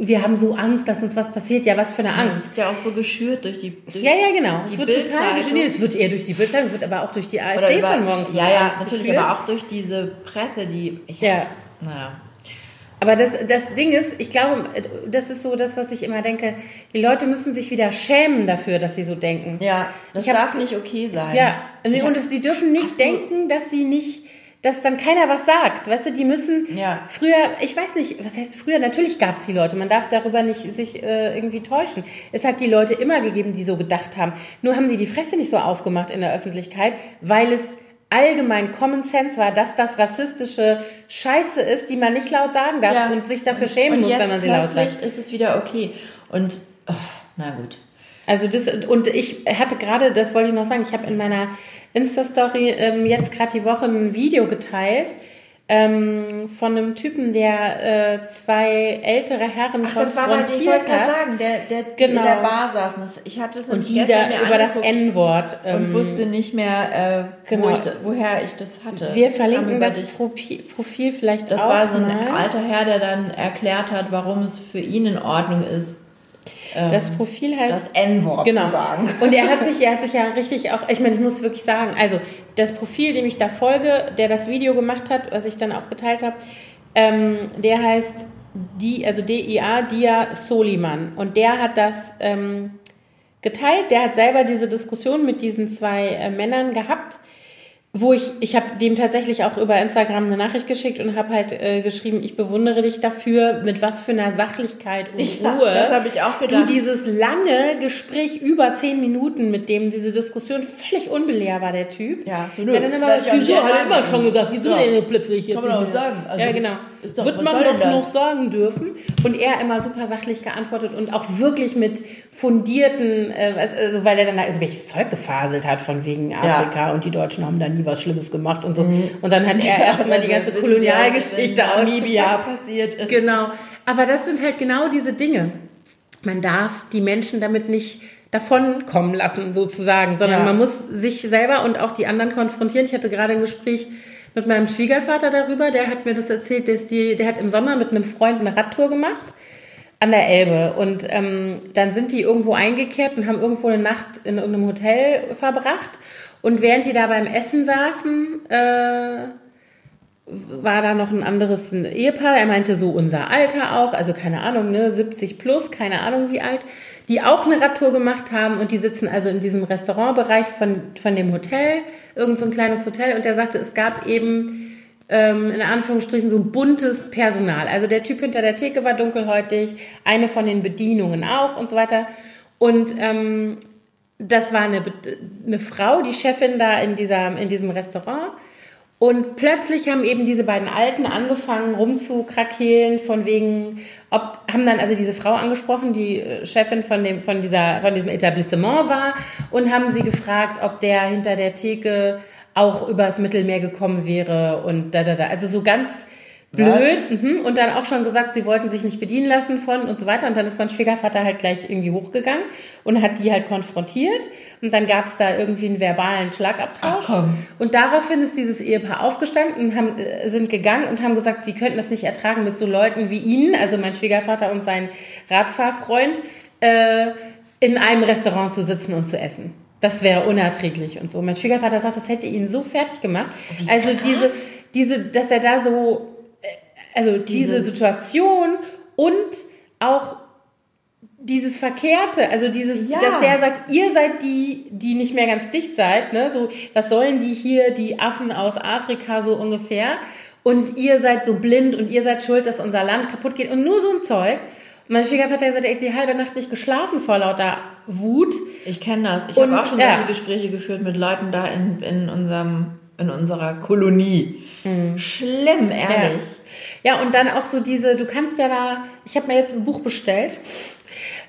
wir haben so Angst, dass uns was passiert. Ja, was für eine Angst. Das ist ja auch so geschürt durch die. Durch ja, ja, genau. Es wird total geschürt. Nee, es wird eher durch die Bildzeitung, es wird aber auch durch die AfD über, von morgens. Ja, ja, natürlich, geschürt. aber auch durch diese Presse, die. Ich, ja. Naja. Aber das, das Ding ist, ich glaube, das ist so das, was ich immer denke. Die Leute müssen sich wieder schämen dafür, dass sie so denken. Ja, das hab, darf nicht okay sein. Ja, und, und es, die dürfen nicht denken, dass sie nicht dass dann keiner was sagt. Weißt du, die müssen ja. früher, ich weiß nicht, was heißt früher? Natürlich gab es die Leute, man darf darüber nicht sich äh, irgendwie täuschen. Es hat die Leute immer gegeben, die so gedacht haben. Nur haben sie die Fresse nicht so aufgemacht in der Öffentlichkeit, weil es allgemein Common Sense war, dass das rassistische Scheiße ist, die man nicht laut sagen darf Ja. und sich dafür schämen und muss, wenn man sie laut sagt. ist es wieder okay. Und, oh, na gut. Also das, und ich hatte gerade, das wollte ich noch sagen, ich habe in meiner Insta-Story ähm, jetzt gerade die Woche ein Video geteilt ähm, von einem Typen, der äh, zwei ältere Herren Ach, das war bei dir, ich wollte konfrontiert gerade hat. sagen, der, der Genau. in der Bar saßen. Das, ich hatte es Und die da über das N-Wort. und ähm, wusste nicht mehr, äh, genau. wo ich, woher ich das hatte. Wir verlinken über das dich. Profil, vielleicht Das auch war so ein mal. alter Herr, der dann erklärt hat, warum es für ihn in Ordnung ist, Das Profil heißt das N-Wort genau. zu sagen. Und er hat sich, er hat sich ja richtig auch, ich meine, ich muss wirklich sagen, also das Profil, dem ich da folge, der das Video gemacht hat, was ich dann auch geteilt habe, ähm, der heißt die, also DIA, Dia Soliman. Und der hat das ähm, geteilt. Der hat selber diese Diskussion mit diesen zwei äh, Männern gehabt, wo ich, ich habe dem tatsächlich auch über Instagram eine Nachricht geschickt und habe halt äh, geschrieben, ich bewundere dich dafür, mit was für einer Sachlichkeit und Ja, Ruhe das habe ich auch du gedacht. dieses lange Gespräch über zehn Minuten, mit dem diese Diskussion völlig unbelehrbar, der Typ. Ja, so, nö, der dann das immer, wieso, hat er immer schon gesagt, wieso Ja. denn plötzlich jetzt? Kann man auch sagen. Also ja, genau. Doch- Wird man doch noch sagen dürfen. Und er immer super sachlich geantwortet und auch wirklich mit fundierten, äh, also weil er dann da irgendwelches Zeug gefaselt hat von wegen Afrika und die Deutschen haben da nie was Schlimmes gemacht und so. Und dann hat er erstmal die ganze Kolonialgeschichte in aus. Namibia passiert ist. Genau. Aber das sind halt genau diese Dinge. Man darf die Menschen damit nicht davonkommen lassen, sozusagen, sondern Ja. man muss sich selber und auch die anderen konfrontieren. Ich hatte gerade ein Gespräch mit meinem Schwiegervater darüber, der hat mir das erzählt, dass die, der hat im Sommer mit einem Freund eine Radtour gemacht an der Elbe. Und ähm, dann sind die irgendwo eingekehrt und haben irgendwo eine Nacht in irgendeinem Hotel verbracht. Und während die da beim Essen saßen, äh, war da noch ein anderes Ehepaar, er meinte so unser Alter auch, also keine Ahnung, ne, 70 plus, keine Ahnung wie alt, die auch eine Radtour gemacht haben und die sitzen also in diesem Restaurantbereich von, von dem Hotel, irgend so ein kleines Hotel und der sagte, es gab eben ähm, in Anführungsstrichen so buntes Personal. Also der Typ hinter der Theke war dunkelhäutig, eine von den Bedienungen auch und so weiter. Und ähm, das war eine, eine Frau, die Chefin da in, dieser, in diesem Restaurant. Und plötzlich haben eben diese beiden Alten angefangen rumzukrakeelen von wegen, ob, haben dann also diese Frau angesprochen, die äh, Chefin von dem, von dieser, von diesem Etablissement war und haben sie gefragt, ob der hinter der Theke auch übers Mittelmeer gekommen wäre und da, da, da. Also so ganz blöd. Mhm. Und dann auch schon gesagt, sie wollten sich nicht bedienen lassen von und so weiter. Und dann ist mein Schwiegervater halt gleich irgendwie hochgegangen und hat die halt konfrontiert. Und dann gab es da irgendwie einen verbalen Schlagabtausch. Und daraufhin ist dieses Ehepaar aufgestanden und haben, äh, sind gegangen und haben gesagt, sie könnten das nicht ertragen mit so Leuten wie ihnen, also mein Schwiegervater und sein Radfahrfreund, äh, in einem Restaurant zu sitzen und zu essen. Das wäre unerträglich und so. Mein Schwiegervater sagt, das hätte ihn so fertig gemacht. also diese, diese, dass er da so, also diese Dieses- Situation und auch dieses Verkehrte, also dieses, Ja. dass der sagt, ihr seid die, die nicht mehr ganz dicht seid, ne? So, was sollen die hier, die Affen aus Afrika so ungefähr? Und ihr seid so blind und ihr seid schuld, dass unser Land kaputt geht und nur so ein Zeug. Und mein Schwiegervater hat gesagt, die halbe Nacht nicht geschlafen vor lauter Wut. Ich kenne das. Ich habe auch schon ja. solche Gespräche geführt mit Leuten da in, in, unserem, in unserer Kolonie. Schlimm, ehrlich. Ja, und dann auch so diese, du kannst ja da, ich habe mir jetzt ein Buch bestellt,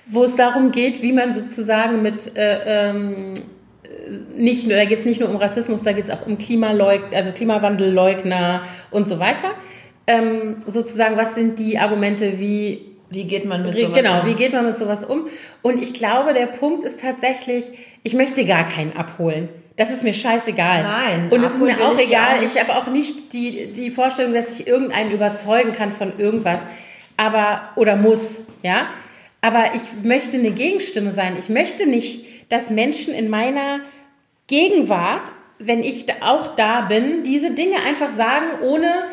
wo es darum geht, wie man sozusagen mit, äh, ähm, nicht nur, da geht es nicht nur um Rassismus, da geht es auch um Klimaleug, also Klimawandelleugner und so weiter. Ähm, sozusagen, was sind die Argumente, wie Wie geht man mit sowas genau, um? wie geht man mit sowas um? Und ich glaube, der Punkt ist tatsächlich, ich möchte gar keinen abholen. Das ist mir scheißegal. Nein, Und es ist mir auch egal. auch. Ich habe auch nicht die, die Vorstellung, dass ich irgendeinen überzeugen kann von irgendwas. Aber, oder muss, ja. Aber ich möchte eine Gegenstimme sein. Ich möchte nicht, dass Menschen in meiner Gegenwart, wenn ich auch da bin, diese Dinge einfach sagen, ohne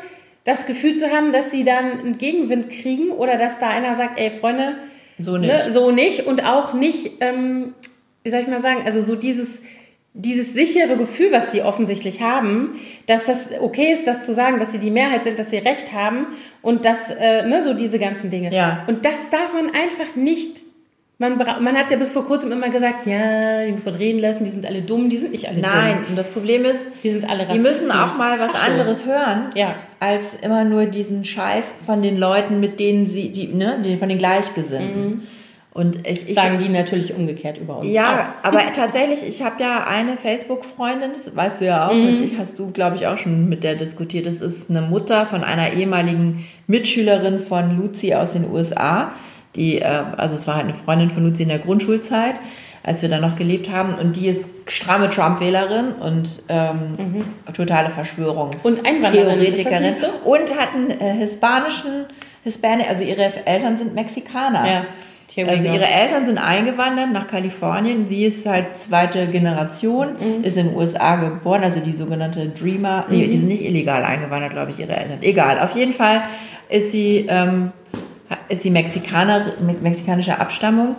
das Gefühl zu haben, dass sie dann einen Gegenwind kriegen oder dass da einer sagt, ey Freunde, So nicht. Ne, so nicht und auch nicht, ähm, wie soll ich mal sagen, also so dieses, dieses sichere Gefühl, was sie offensichtlich haben, dass das okay ist, das zu sagen, dass sie die Mehrheit sind, dass sie Recht haben und dass, äh, ne, so diese ganzen Dinge. Ja. Und das darf man einfach nicht Man, man hat ja bis vor kurzem immer gesagt, ja, die muss man reden lassen, die sind alle dumm, die sind nicht alle Nein, dumm. Nein, und das Problem ist, die sind alle Die müssen auch mal was anderes hören, ja. als immer nur diesen Scheiß von den Leuten, mit denen sie, die, ne, von den Gleichgesinnten. Mhm. Und ich, ich, sagen die natürlich umgekehrt über uns. Ja, auch. aber tatsächlich, ich habe ja eine Facebook-Freundin, das weißt du ja auch, mhm. ich hast du, glaube ich, auch schon mit der diskutiert. Das ist eine Mutter von einer ehemaligen Mitschülerin von Luzi aus den USA die, äh, also es war halt eine Freundin von Luzi in der Grundschulzeit, als wir da noch gelebt haben. Und die ist stramme Trump-Wählerin und ähm, mhm. totale Verschwörungstheoretikerin. So? Und hat einen äh, hispanischen, Hispanic, also ihre Eltern sind Mexikaner. Ja. Also ihre Eltern sind eingewandert nach Kalifornien. Sie ist halt zweite Generation, mhm. ist in den USA geboren, also die sogenannte Dreamer. Nee, mhm. die sind nicht illegal eingewandert, glaube ich, ihre Eltern. Egal. Auf jeden Fall ist sie ähm, ist sie Mexikaner, mexikanischer Abstammung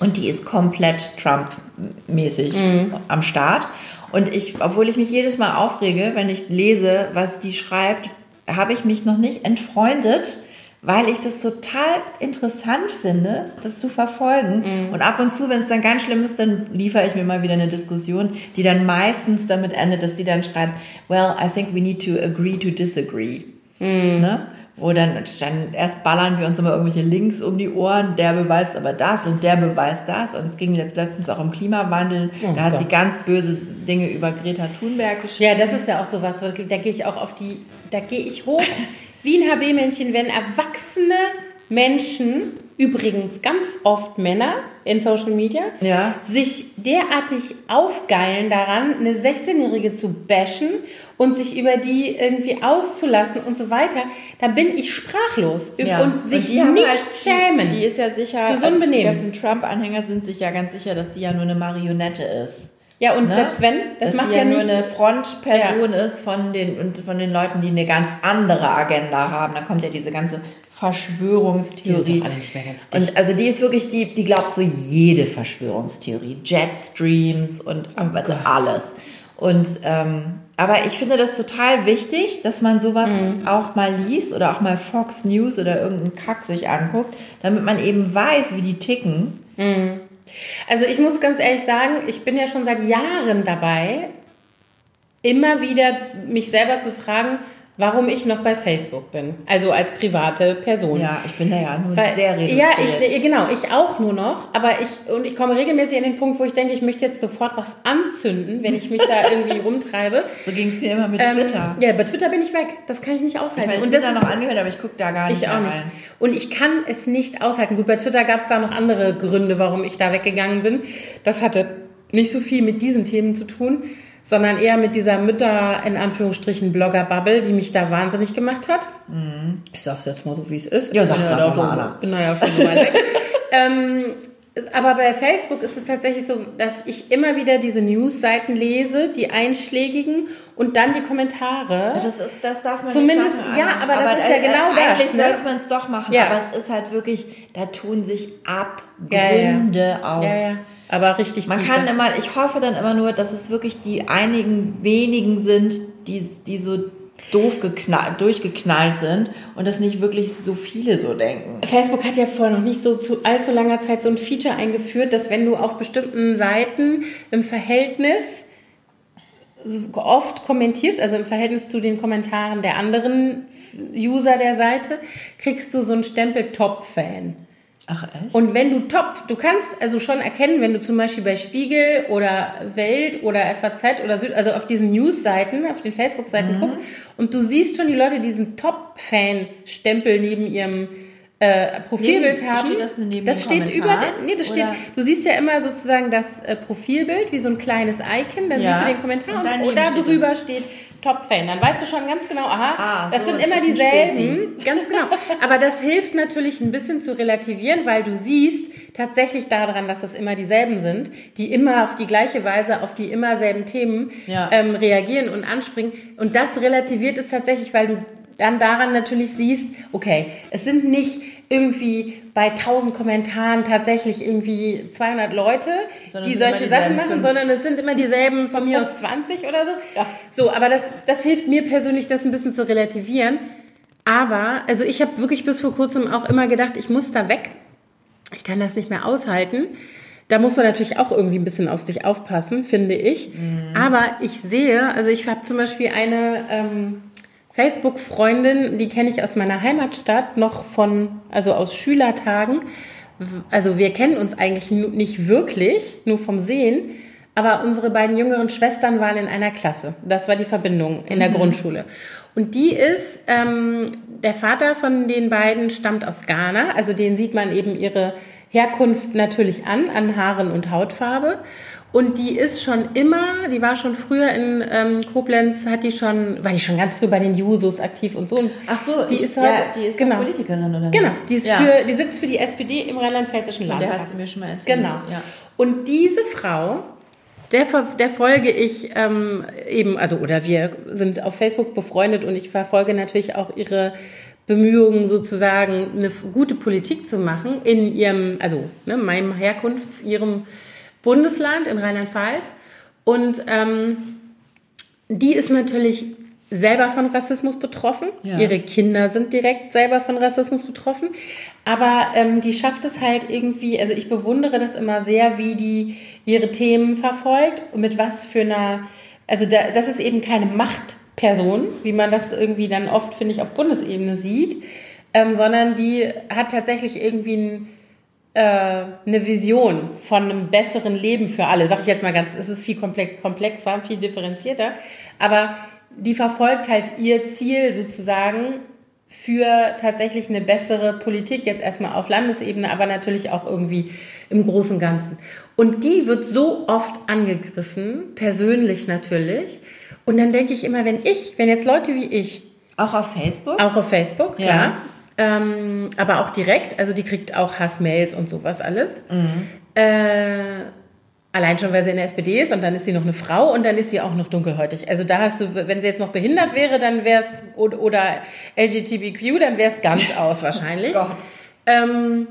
und die ist komplett Trump-mäßig mhm. am Start. Und ich, obwohl ich mich jedes Mal aufrege, wenn ich lese, was die schreibt, habe ich mich noch nicht entfreundet, weil ich das total interessant finde, das zu verfolgen. Mhm. Und ab und zu, wenn es dann ganz schlimm ist, dann liefere ich mir mal wieder eine Diskussion, die dann meistens damit endet, dass sie dann schreibt, well, I think we need to agree to disagree. Mhm. Ne? wo dann, dann erst ballern wir uns immer irgendwelche Links um die Ohren, der beweist aber das und der beweist das. Und es ging letztens auch um Klimawandel. Oh da hat Gott. sie ganz böse Dinge über Greta Thunberg geschrieben. Ja, das ist ja auch sowas, da gehe ich auch auf die, da gehe ich hoch wie ein HB-Männchen, wenn erwachsene Menschen übrigens ganz oft Männer in Social Media, ja. sich derartig aufgeilen daran, eine 16-Jährige zu bashen und sich über die irgendwie auszulassen und so weiter, da bin ich sprachlos ja. und sich und nicht halt, schämen. Die, die, ist ja sicher, für so ein also die ganzen Trump-Anhänger sind sich ja ganz sicher, dass sie ja nur eine Marionette ist. Ja, und ne? selbst wenn, das dass macht sie ja, nur eine Frontperson ja. ist von den, und von den Leuten, die eine ganz andere Agenda haben. Da kommt ja diese ganze Verschwörungstheorie. Die alle nicht mehr ganz dicht. Und also die ist wirklich, die, die glaubt so jede Verschwörungstheorie. Jetstreams und oh also alles. Und ähm, aber ich finde das total wichtig, dass man sowas mhm. auch mal liest oder auch mal Fox News oder irgendeinen Kack sich anguckt, damit man eben weiß, wie die ticken. Mhm. Also ich muss ganz ehrlich sagen, ich bin ja schon seit Jahren dabei, immer wieder mich selber zu fragen, warum ich noch bei Facebook bin. Also als private Person. Ja, ich bin da ja nur Weil, sehr reduziert. Ja, ich, genau, ich auch nur noch. Aber ich, und ich komme regelmäßig an den Punkt, wo ich denke, ich möchte jetzt sofort was anzünden, wenn ich mich da irgendwie rumtreibe. So ging es mir immer mit ähm, Twitter. Ja, bei Twitter bin ich weg. Das kann ich nicht aushalten. Ich, meine, ich und bin da noch angehört, aber ich gucke da gar nicht Ich auch nicht. Rein. Und ich kann es nicht aushalten. Gut, bei Twitter gab es da noch andere Gründe, warum ich da weggegangen bin. Das hatte nicht so viel mit diesen Themen zu tun sondern eher mit dieser Mütter, in Anführungsstrichen, Blogger-Bubble, die mich da wahnsinnig gemacht hat. Mhm. Ich sag's jetzt mal so, wie es ist. Ja, sag's ja schon, bin da ja schon so weit weg. ähm, aber bei Facebook ist es tatsächlich so, dass ich immer wieder diese News-Seiten lese, die einschlägigen und dann die Kommentare. Das, ist, das darf man Zumindest, nicht machen. Ja, aber, aber das ist ja genau eigentlich das. Eigentlich ne? sollte man es doch machen, ja. aber es ist halt wirklich, da tun sich Abgründe ja, ja. auf. Aber richtig Man tiefer. kann immer, ich hoffe dann immer nur, dass es wirklich die einigen wenigen sind, die, die so doof geknallt, durchgeknallt sind und dass nicht wirklich so viele so denken. Facebook hat ja vor noch nicht so zu allzu langer Zeit so ein Feature eingeführt, dass wenn du auf bestimmten Seiten im Verhältnis oft kommentierst, also im Verhältnis zu den Kommentaren der anderen User der Seite, kriegst du so einen Stempel Top-Fan. Ach echt? Und wenn du top, du kannst also schon erkennen, wenn du zum Beispiel bei Spiegel oder Welt oder FAZ oder Süd, also auf diesen News-Seiten, auf den Facebook-Seiten mhm. guckst und du siehst schon die Leute, die diesen Top-Fan-Stempel neben ihrem äh, Profilbild neben, haben. Steht das, neben das steht Kommentar, über, nee, das steht, du siehst ja immer sozusagen das äh, Profilbild wie so ein kleines Icon, dann ja. siehst du den Kommentar und, und da drüber steht Top-Fan. Dann weißt du schon ganz genau, aha, ah, das so, sind immer das dieselben. Ganz genau. Aber das hilft natürlich ein bisschen zu relativieren, weil du siehst tatsächlich daran, dass es immer dieselben sind, die immer auf die gleiche Weise auf die immer selben Themen ja. ähm, reagieren und anspringen. Und das relativiert es tatsächlich, weil du dann daran natürlich siehst, okay, es sind nicht irgendwie bei 1000 Kommentaren tatsächlich irgendwie 200 Leute, sondern die solche Sachen machen, fünf. sondern es sind immer dieselben von mir aus 20 oder so. Ja. So, aber das, das hilft mir persönlich, das ein bisschen zu relativieren. Aber, also ich habe wirklich bis vor kurzem auch immer gedacht, ich muss da weg. Ich kann das nicht mehr aushalten. Da muss man natürlich auch irgendwie ein bisschen auf sich aufpassen, finde ich. Mhm. Aber ich sehe, also ich habe zum Beispiel eine ähm, Facebook-Freundin, die kenne ich aus meiner Heimatstadt, noch von, also aus Schülertagen. Also wir kennen uns eigentlich nicht wirklich, nur vom Sehen. Aber unsere beiden jüngeren Schwestern waren in einer Klasse. Das war die Verbindung in der mhm. Grundschule. Und die ist, ähm, der Vater von den beiden stammt aus Ghana. Also den sieht man eben ihre Herkunft natürlich an, an Haaren und Hautfarbe. Und die ist schon immer, die war schon früher in ähm, Koblenz, hat die schon, war die schon ganz früh bei den Jusos aktiv und so. Und Ach so, die ich, ist heute, ja, die ist genau, Politikerin oder nicht? Genau, die ist ja. für, die sitzt für die SPD im rheinland-pfälzischen Landtag. Der hast du mir schon mal erzählt. Genau. Ja. Und diese Frau, der, der folge ich ähm, eben, also oder wir sind auf Facebook befreundet und ich verfolge natürlich auch ihre Bemühungen sozusagen eine gute Politik zu machen in ihrem, also ne, meinem Herkunfts, ihrem Bundesland in Rheinland-Pfalz. Und ähm, die ist natürlich selber von Rassismus betroffen. Ja. Ihre Kinder sind direkt selber von Rassismus betroffen. Aber ähm, die schafft es halt irgendwie, also ich bewundere das immer sehr, wie die ihre Themen verfolgt und mit was für einer, also da, das ist eben keine Machtperson, wie man das irgendwie dann oft, finde ich, auf Bundesebene sieht, ähm, sondern die hat tatsächlich irgendwie ein äh, eine Vision von einem besseren Leben für alle. Sag ich jetzt mal ganz, es ist viel komplexer, viel differenzierter. Aber die verfolgt halt ihr Ziel sozusagen für tatsächlich eine bessere Politik, jetzt erstmal auf Landesebene, aber natürlich auch irgendwie im Großen und Ganzen. Und die wird so oft angegriffen, persönlich natürlich. Und dann denke ich immer, wenn ich, wenn jetzt Leute wie ich. Auch auf Facebook? Auch auf Facebook, klar. Ähm, aber auch direkt, also die kriegt auch Hassmails und sowas alles. Mhm. Äh, Allein schon, weil sie in der SPD ist und dann ist sie noch eine Frau und dann ist sie auch noch dunkelhäutig. Also da hast du, wenn sie jetzt noch behindert wäre, dann wäre es, oder LGBTQ, dann wäre es ganz aus wahrscheinlich. Gott. Ähm,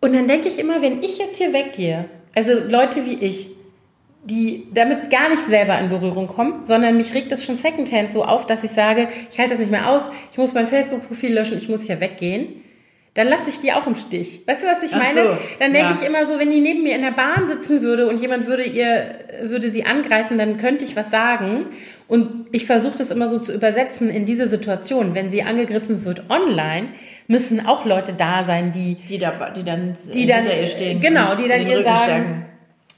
und dann denke ich immer, wenn ich jetzt hier weggehe, also Leute wie ich, die damit gar nicht selber in Berührung kommen, sondern mich regt das schon secondhand so auf, dass ich sage, ich halte das nicht mehr aus, ich muss mein Facebook-Profil löschen, ich muss hier weggehen dann lasse ich die auch im Stich. Weißt du, was ich meine? So, dann denke ja. ich immer so, wenn die neben mir in der Bahn sitzen würde und jemand würde ihr, würde sie angreifen, dann könnte ich was sagen. Und ich versuche das immer so zu übersetzen in diese Situation. Wenn sie angegriffen wird online, müssen auch Leute da sein, die, die, da, die dann die dann, ihr stehen. Genau, die dann ihr sagen, stärken.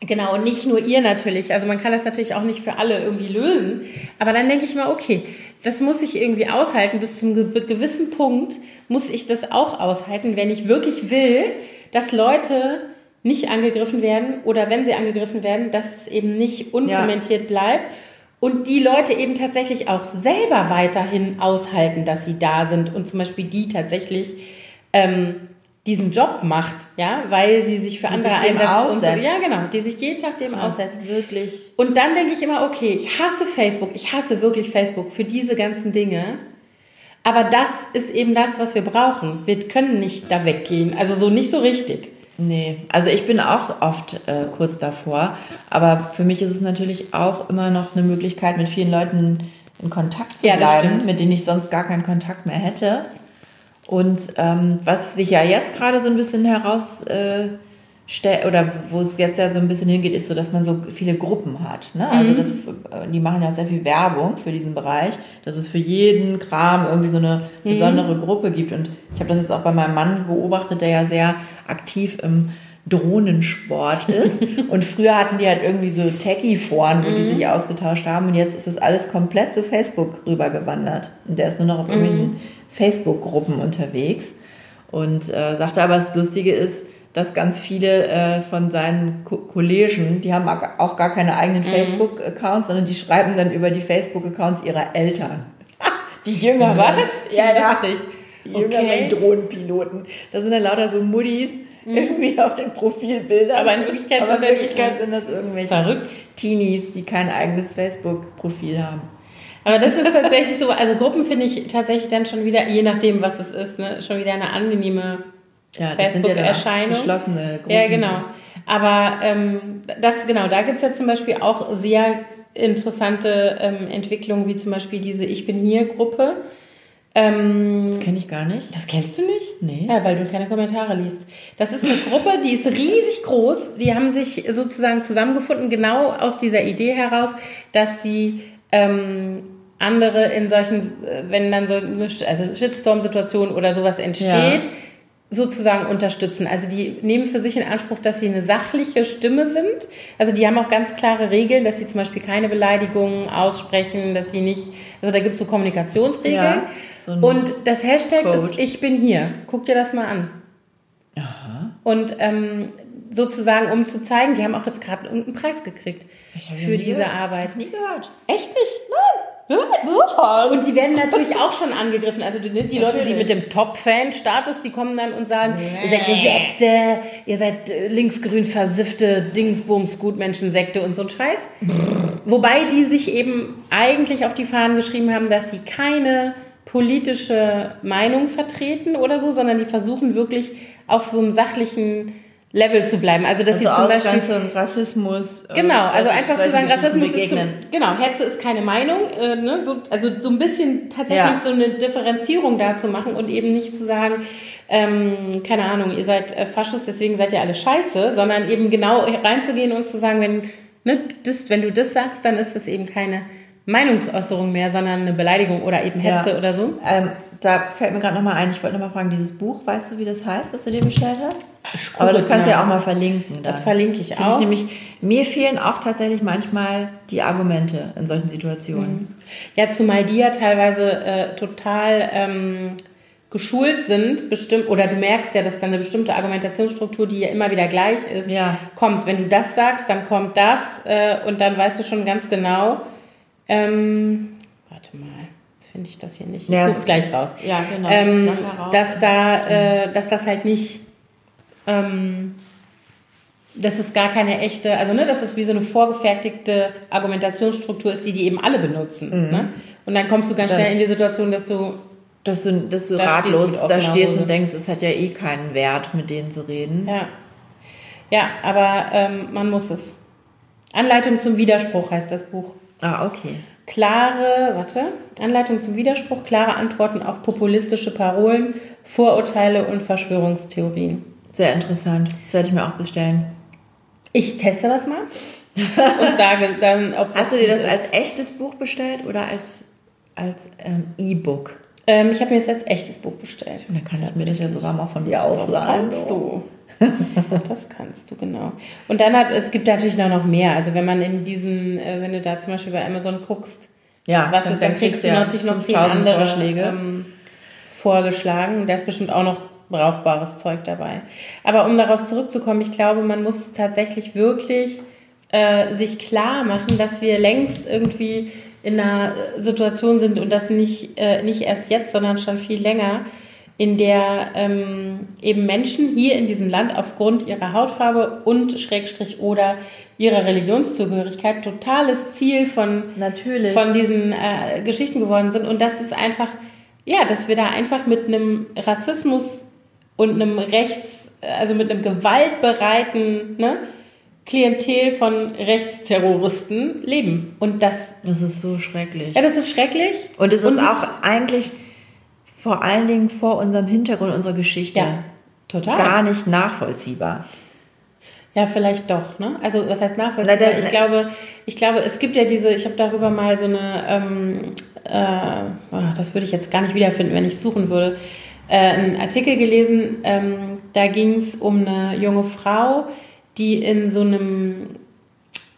Genau, und nicht nur ihr natürlich. Also man kann das natürlich auch nicht für alle irgendwie lösen. Aber dann denke ich mal, okay, das muss ich irgendwie aushalten. Bis zum gewissen Punkt muss ich das auch aushalten, wenn ich wirklich will, dass Leute nicht angegriffen werden oder wenn sie angegriffen werden, dass es eben nicht unkommentiert ja. bleibt und die Leute eben tatsächlich auch selber weiterhin aushalten, dass sie da sind und zum Beispiel die tatsächlich ähm, diesen Job macht, ja, weil sie sich für die andere sich einsetzt und so, ja genau, die sich jeden Tag dem Krass, aussetzt. Wirklich. Und dann denke ich immer, okay, ich hasse Facebook, ich hasse wirklich Facebook für diese ganzen Dinge. Aber das ist eben das, was wir brauchen. Wir können nicht da weggehen, also so nicht so richtig. Nee, also ich bin auch oft äh, kurz davor, aber für mich ist es natürlich auch immer noch eine Möglichkeit, mit vielen Leuten in Kontakt zu ja, bleiben, mit denen ich sonst gar keinen Kontakt mehr hätte. Und ähm, was sich ja jetzt gerade so ein bisschen herausstellt, äh, oder wo es jetzt ja so ein bisschen hingeht, ist so, dass man so viele Gruppen hat. Ne? Also mhm. das, äh, die machen ja sehr viel Werbung für diesen Bereich, dass es für jeden Kram irgendwie so eine mhm. besondere Gruppe gibt. Und ich habe das jetzt auch bei meinem Mann beobachtet, der ja sehr aktiv im Drohnensport ist. Und früher hatten die halt irgendwie so Techie-Foren, wo mhm. die sich ausgetauscht haben. Und jetzt ist das alles komplett zu Facebook rübergewandert. Und der ist nur noch auf irgendwelchen mhm. Facebook-Gruppen unterwegs und äh, sagte aber, das Lustige ist, dass ganz viele äh, von seinen Ko Kollegen, die haben auch gar keine eigenen mhm. Facebook-Accounts, sondern die schreiben dann über die Facebook-Accounts ihrer Eltern. die Jüngeren. Was? Ja, ja. Die jüngeren okay. Drohnenpiloten. Da sind dann lauter so Muddis mhm. irgendwie auf den Profilbildern. Aber in Wirklichkeit, Aber in Wirklichkeit sind das irgendwelche Verrückt. Teenies, die kein eigenes Facebook-Profil haben. Aber das ist tatsächlich so, also Gruppen finde ich tatsächlich dann schon wieder, je nachdem, was es ist, ne, schon wieder eine angenehme ja, Facebook-Erscheinung. Ja geschlossene Gruppen. Ja, genau. Aber ähm, das, genau, da gibt es ja zum Beispiel auch sehr interessante ähm, Entwicklungen, wie zum Beispiel diese Ich bin hier Gruppe. Ähm, Das kenne ich gar nicht. das kennst du nicht? Nee. Ja, weil du keine Kommentare liest. Das ist eine Gruppe, die ist riesig groß. Die haben sich sozusagen zusammengefunden, genau aus dieser Idee heraus, dass sie ähm, andere in solchen, äh, wenn dann so eine also Shitstorm-Situation oder sowas entsteht, Ja. sozusagen unterstützen. Also die nehmen für sich in Anspruch, dass sie eine sachliche Stimme sind. Also die haben auch ganz klare Regeln, dass sie zum Beispiel keine Beleidigungen aussprechen, dass sie nicht, also da gibt es so Kommunikationsregeln. Ja, so Und das Hashtag Code. ist Ich bin hier. Guck dir das mal an. Und ähm, sozusagen, um zu zeigen, die haben auch jetzt gerade irgendeinen Preis gekriegt für diese. Arbeit. Nie gehört. Echt nicht? Nein. Und die werden natürlich auch schon angegriffen. Also die, die Leute, die mit dem Top-Fan-Status, die kommen dann und sagen, ihr seid eine Sekte, ihr seid äh, linksgrün versiffte Dingsbums, Gutmenschen-Sekte und so ein Scheiß. Wobei die sich eben eigentlich auf die Fahnen geschrieben haben, dass sie keine politische Meinung vertreten oder so, sondern die versuchen wirklich auf so einem sachlichen Level zu bleiben. Also dass Also sie zum Beispiel Ausgrenzung, Rassismus. äh, Genau, also einfach zu sagen, Rassismus ist begegnen. genau, Hetze ist keine Meinung, äh, ne, so, also so ein bisschen tatsächlich Ja. so eine Differenzierung da zu machen und eben nicht zu sagen, ähm, keine Ahnung, ihr seid äh, Faschos, deswegen seid ihr alle scheiße, sondern eben genau reinzugehen und zu sagen, wenn, ne, das, wenn du das sagst, dann ist das eben keine Meinungsäußerung mehr, sondern eine Beleidigung oder eben Hetze Ja. oder so. Ähm, da fällt mir gerade nochmal ein, ich wollte nochmal fragen, dieses Buch, weißt du, wie das heißt, was du dir bestellt hast? Aber das kannst du ja auch mal verlinken. Dann. Das verlinke ich Finde auch. nämlich, mir fehlen auch tatsächlich manchmal die Argumente in solchen Situationen. Ja, zumal die ja teilweise äh, total ähm, geschult sind, bestimmt, oder du merkst ja, dass dann eine bestimmte Argumentationsstruktur, die ja immer wieder gleich ist, Ja. kommt. Wenn du das sagst, dann kommt das äh, und dann weißt du schon ganz genau, ähm, warte mal, finde ich das hier nicht, ich Ja, such's es- gleich raus. Ja, genau. Ähm, raus. dass da, äh, dass das halt nicht, ähm, dass es gar keine echte, also ne, dass es wie so eine vorgefertigte Argumentationsstruktur ist, die die eben alle benutzen. Ne? Und dann kommst du ganz Dann- schnell in die Situation, dass du dass du, dass du Da stehst ratlos mit da stehst Hose. und denkst, es hat ja eh keinen Wert, mit denen zu reden. ja, ja, aber ähm, man muss es. Anleitung zum Widerspruch heißt das Buch. Ah, okay. Klare, warte, Anleitung zum Widerspruch, klare Antworten auf populistische Parolen, Vorurteile und Verschwörungstheorien. Sehr interessant. Das werde ich mir auch bestellen. Ich teste das mal und sage dann, ob Hast du dir das ist. als echtes Buch bestellt oder als, als ähm, E-Book? Ähm, ich habe mir das als echtes Buch bestellt. Dann kann ich mir das ja sogar mal von dir Das ausleihen. kannst du. Das kannst du, genau. Und dann hat, es gibt natürlich noch mehr. Also wenn man in diesen, äh, wenn du da zum Beispiel bei Amazon guckst, Ja, was dann, dann kriegst du ja natürlich noch zehn 5000 andere Vorschläge. ähm, vorgeschlagen. Da ist bestimmt auch noch brauchbares Zeug dabei. Aber um darauf zurückzukommen, ich glaube, man muss tatsächlich wirklich äh, sich klar machen, dass wir längst irgendwie in einer Situation sind und das nicht, äh, nicht erst jetzt, sondern schon viel länger, in der ähm, eben Menschen hier in diesem Land aufgrund ihrer Hautfarbe und Schrägstrich oder ihrer Religionszugehörigkeit totales Ziel von Natürlich. von diesen äh, Geschichten geworden sind. Und das ist einfach, ja, dass wir da einfach mit einem Rassismus und einem Rechts, also mit einem gewaltbereiten ne, Klientel von Rechtsterroristen leben. Und das, Das ist so schrecklich. ja, das ist schrecklich. Und es ist Und auch eigentlich vor allen Dingen vor unserem Hintergrund unserer Geschichte Ja, total. gar nicht nachvollziehbar. Ja, vielleicht doch. Ne? Also was heißt nachvollziehbar? Na, da- ich glaube, ich glaube, es gibt ja diese. Ich habe darüber mal so eine. Ähm, äh, ah, das würde ich jetzt gar nicht wiederfinden, wenn ich suchen würde. Äh, einen Artikel gelesen. Ähm, da ging es um eine junge Frau, die in so einem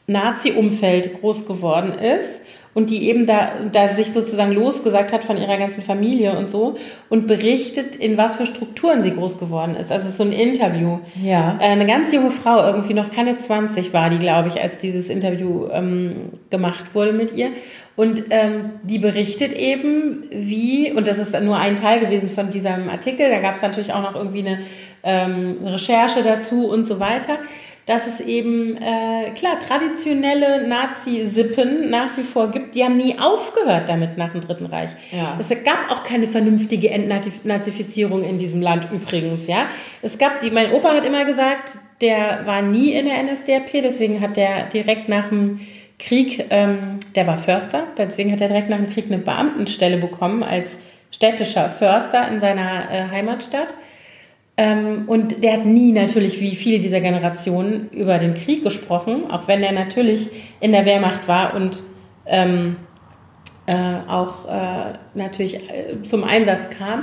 Nazi-Umfeld groß geworden ist und die eben da, da sich sozusagen losgesagt hat von ihrer ganzen Familie und so und berichtet, in was für Strukturen sie groß geworden ist. Also es ist so ein Interview. Ja. Äh, Eine ganz junge Frau, irgendwie noch keine 20 war die, glaube ich, als dieses Interview ähm, gemacht wurde mit ihr. Und ähm, die berichtet eben, wie, und das ist nur ein Teil gewesen von diesem Artikel, da gab es natürlich auch noch irgendwie eine ähm, Recherche dazu und so weiter, dass es eben, äh, klar, traditionelle Nazi-Sippen nach wie vor gibt. Die haben nie aufgehört damit nach dem Dritten Reich. Ja. Es gab auch keine vernünftige Entnazifizierung in diesem Land übrigens, ja. Es gab die, mein Opa hat immer gesagt, der war nie in der NSDAP, deswegen hat der direkt nach dem Krieg, ähm, der war Förster, deswegen hat er direkt nach dem Krieg eine Beamtenstelle bekommen als städtischer Förster in seiner äh, Heimatstadt. Ähm, und der hat nie natürlich, wie viele dieser Generationen, über den Krieg gesprochen, auch wenn er natürlich in der Wehrmacht war und ähm, äh, auch äh, natürlich äh, zum Einsatz kam.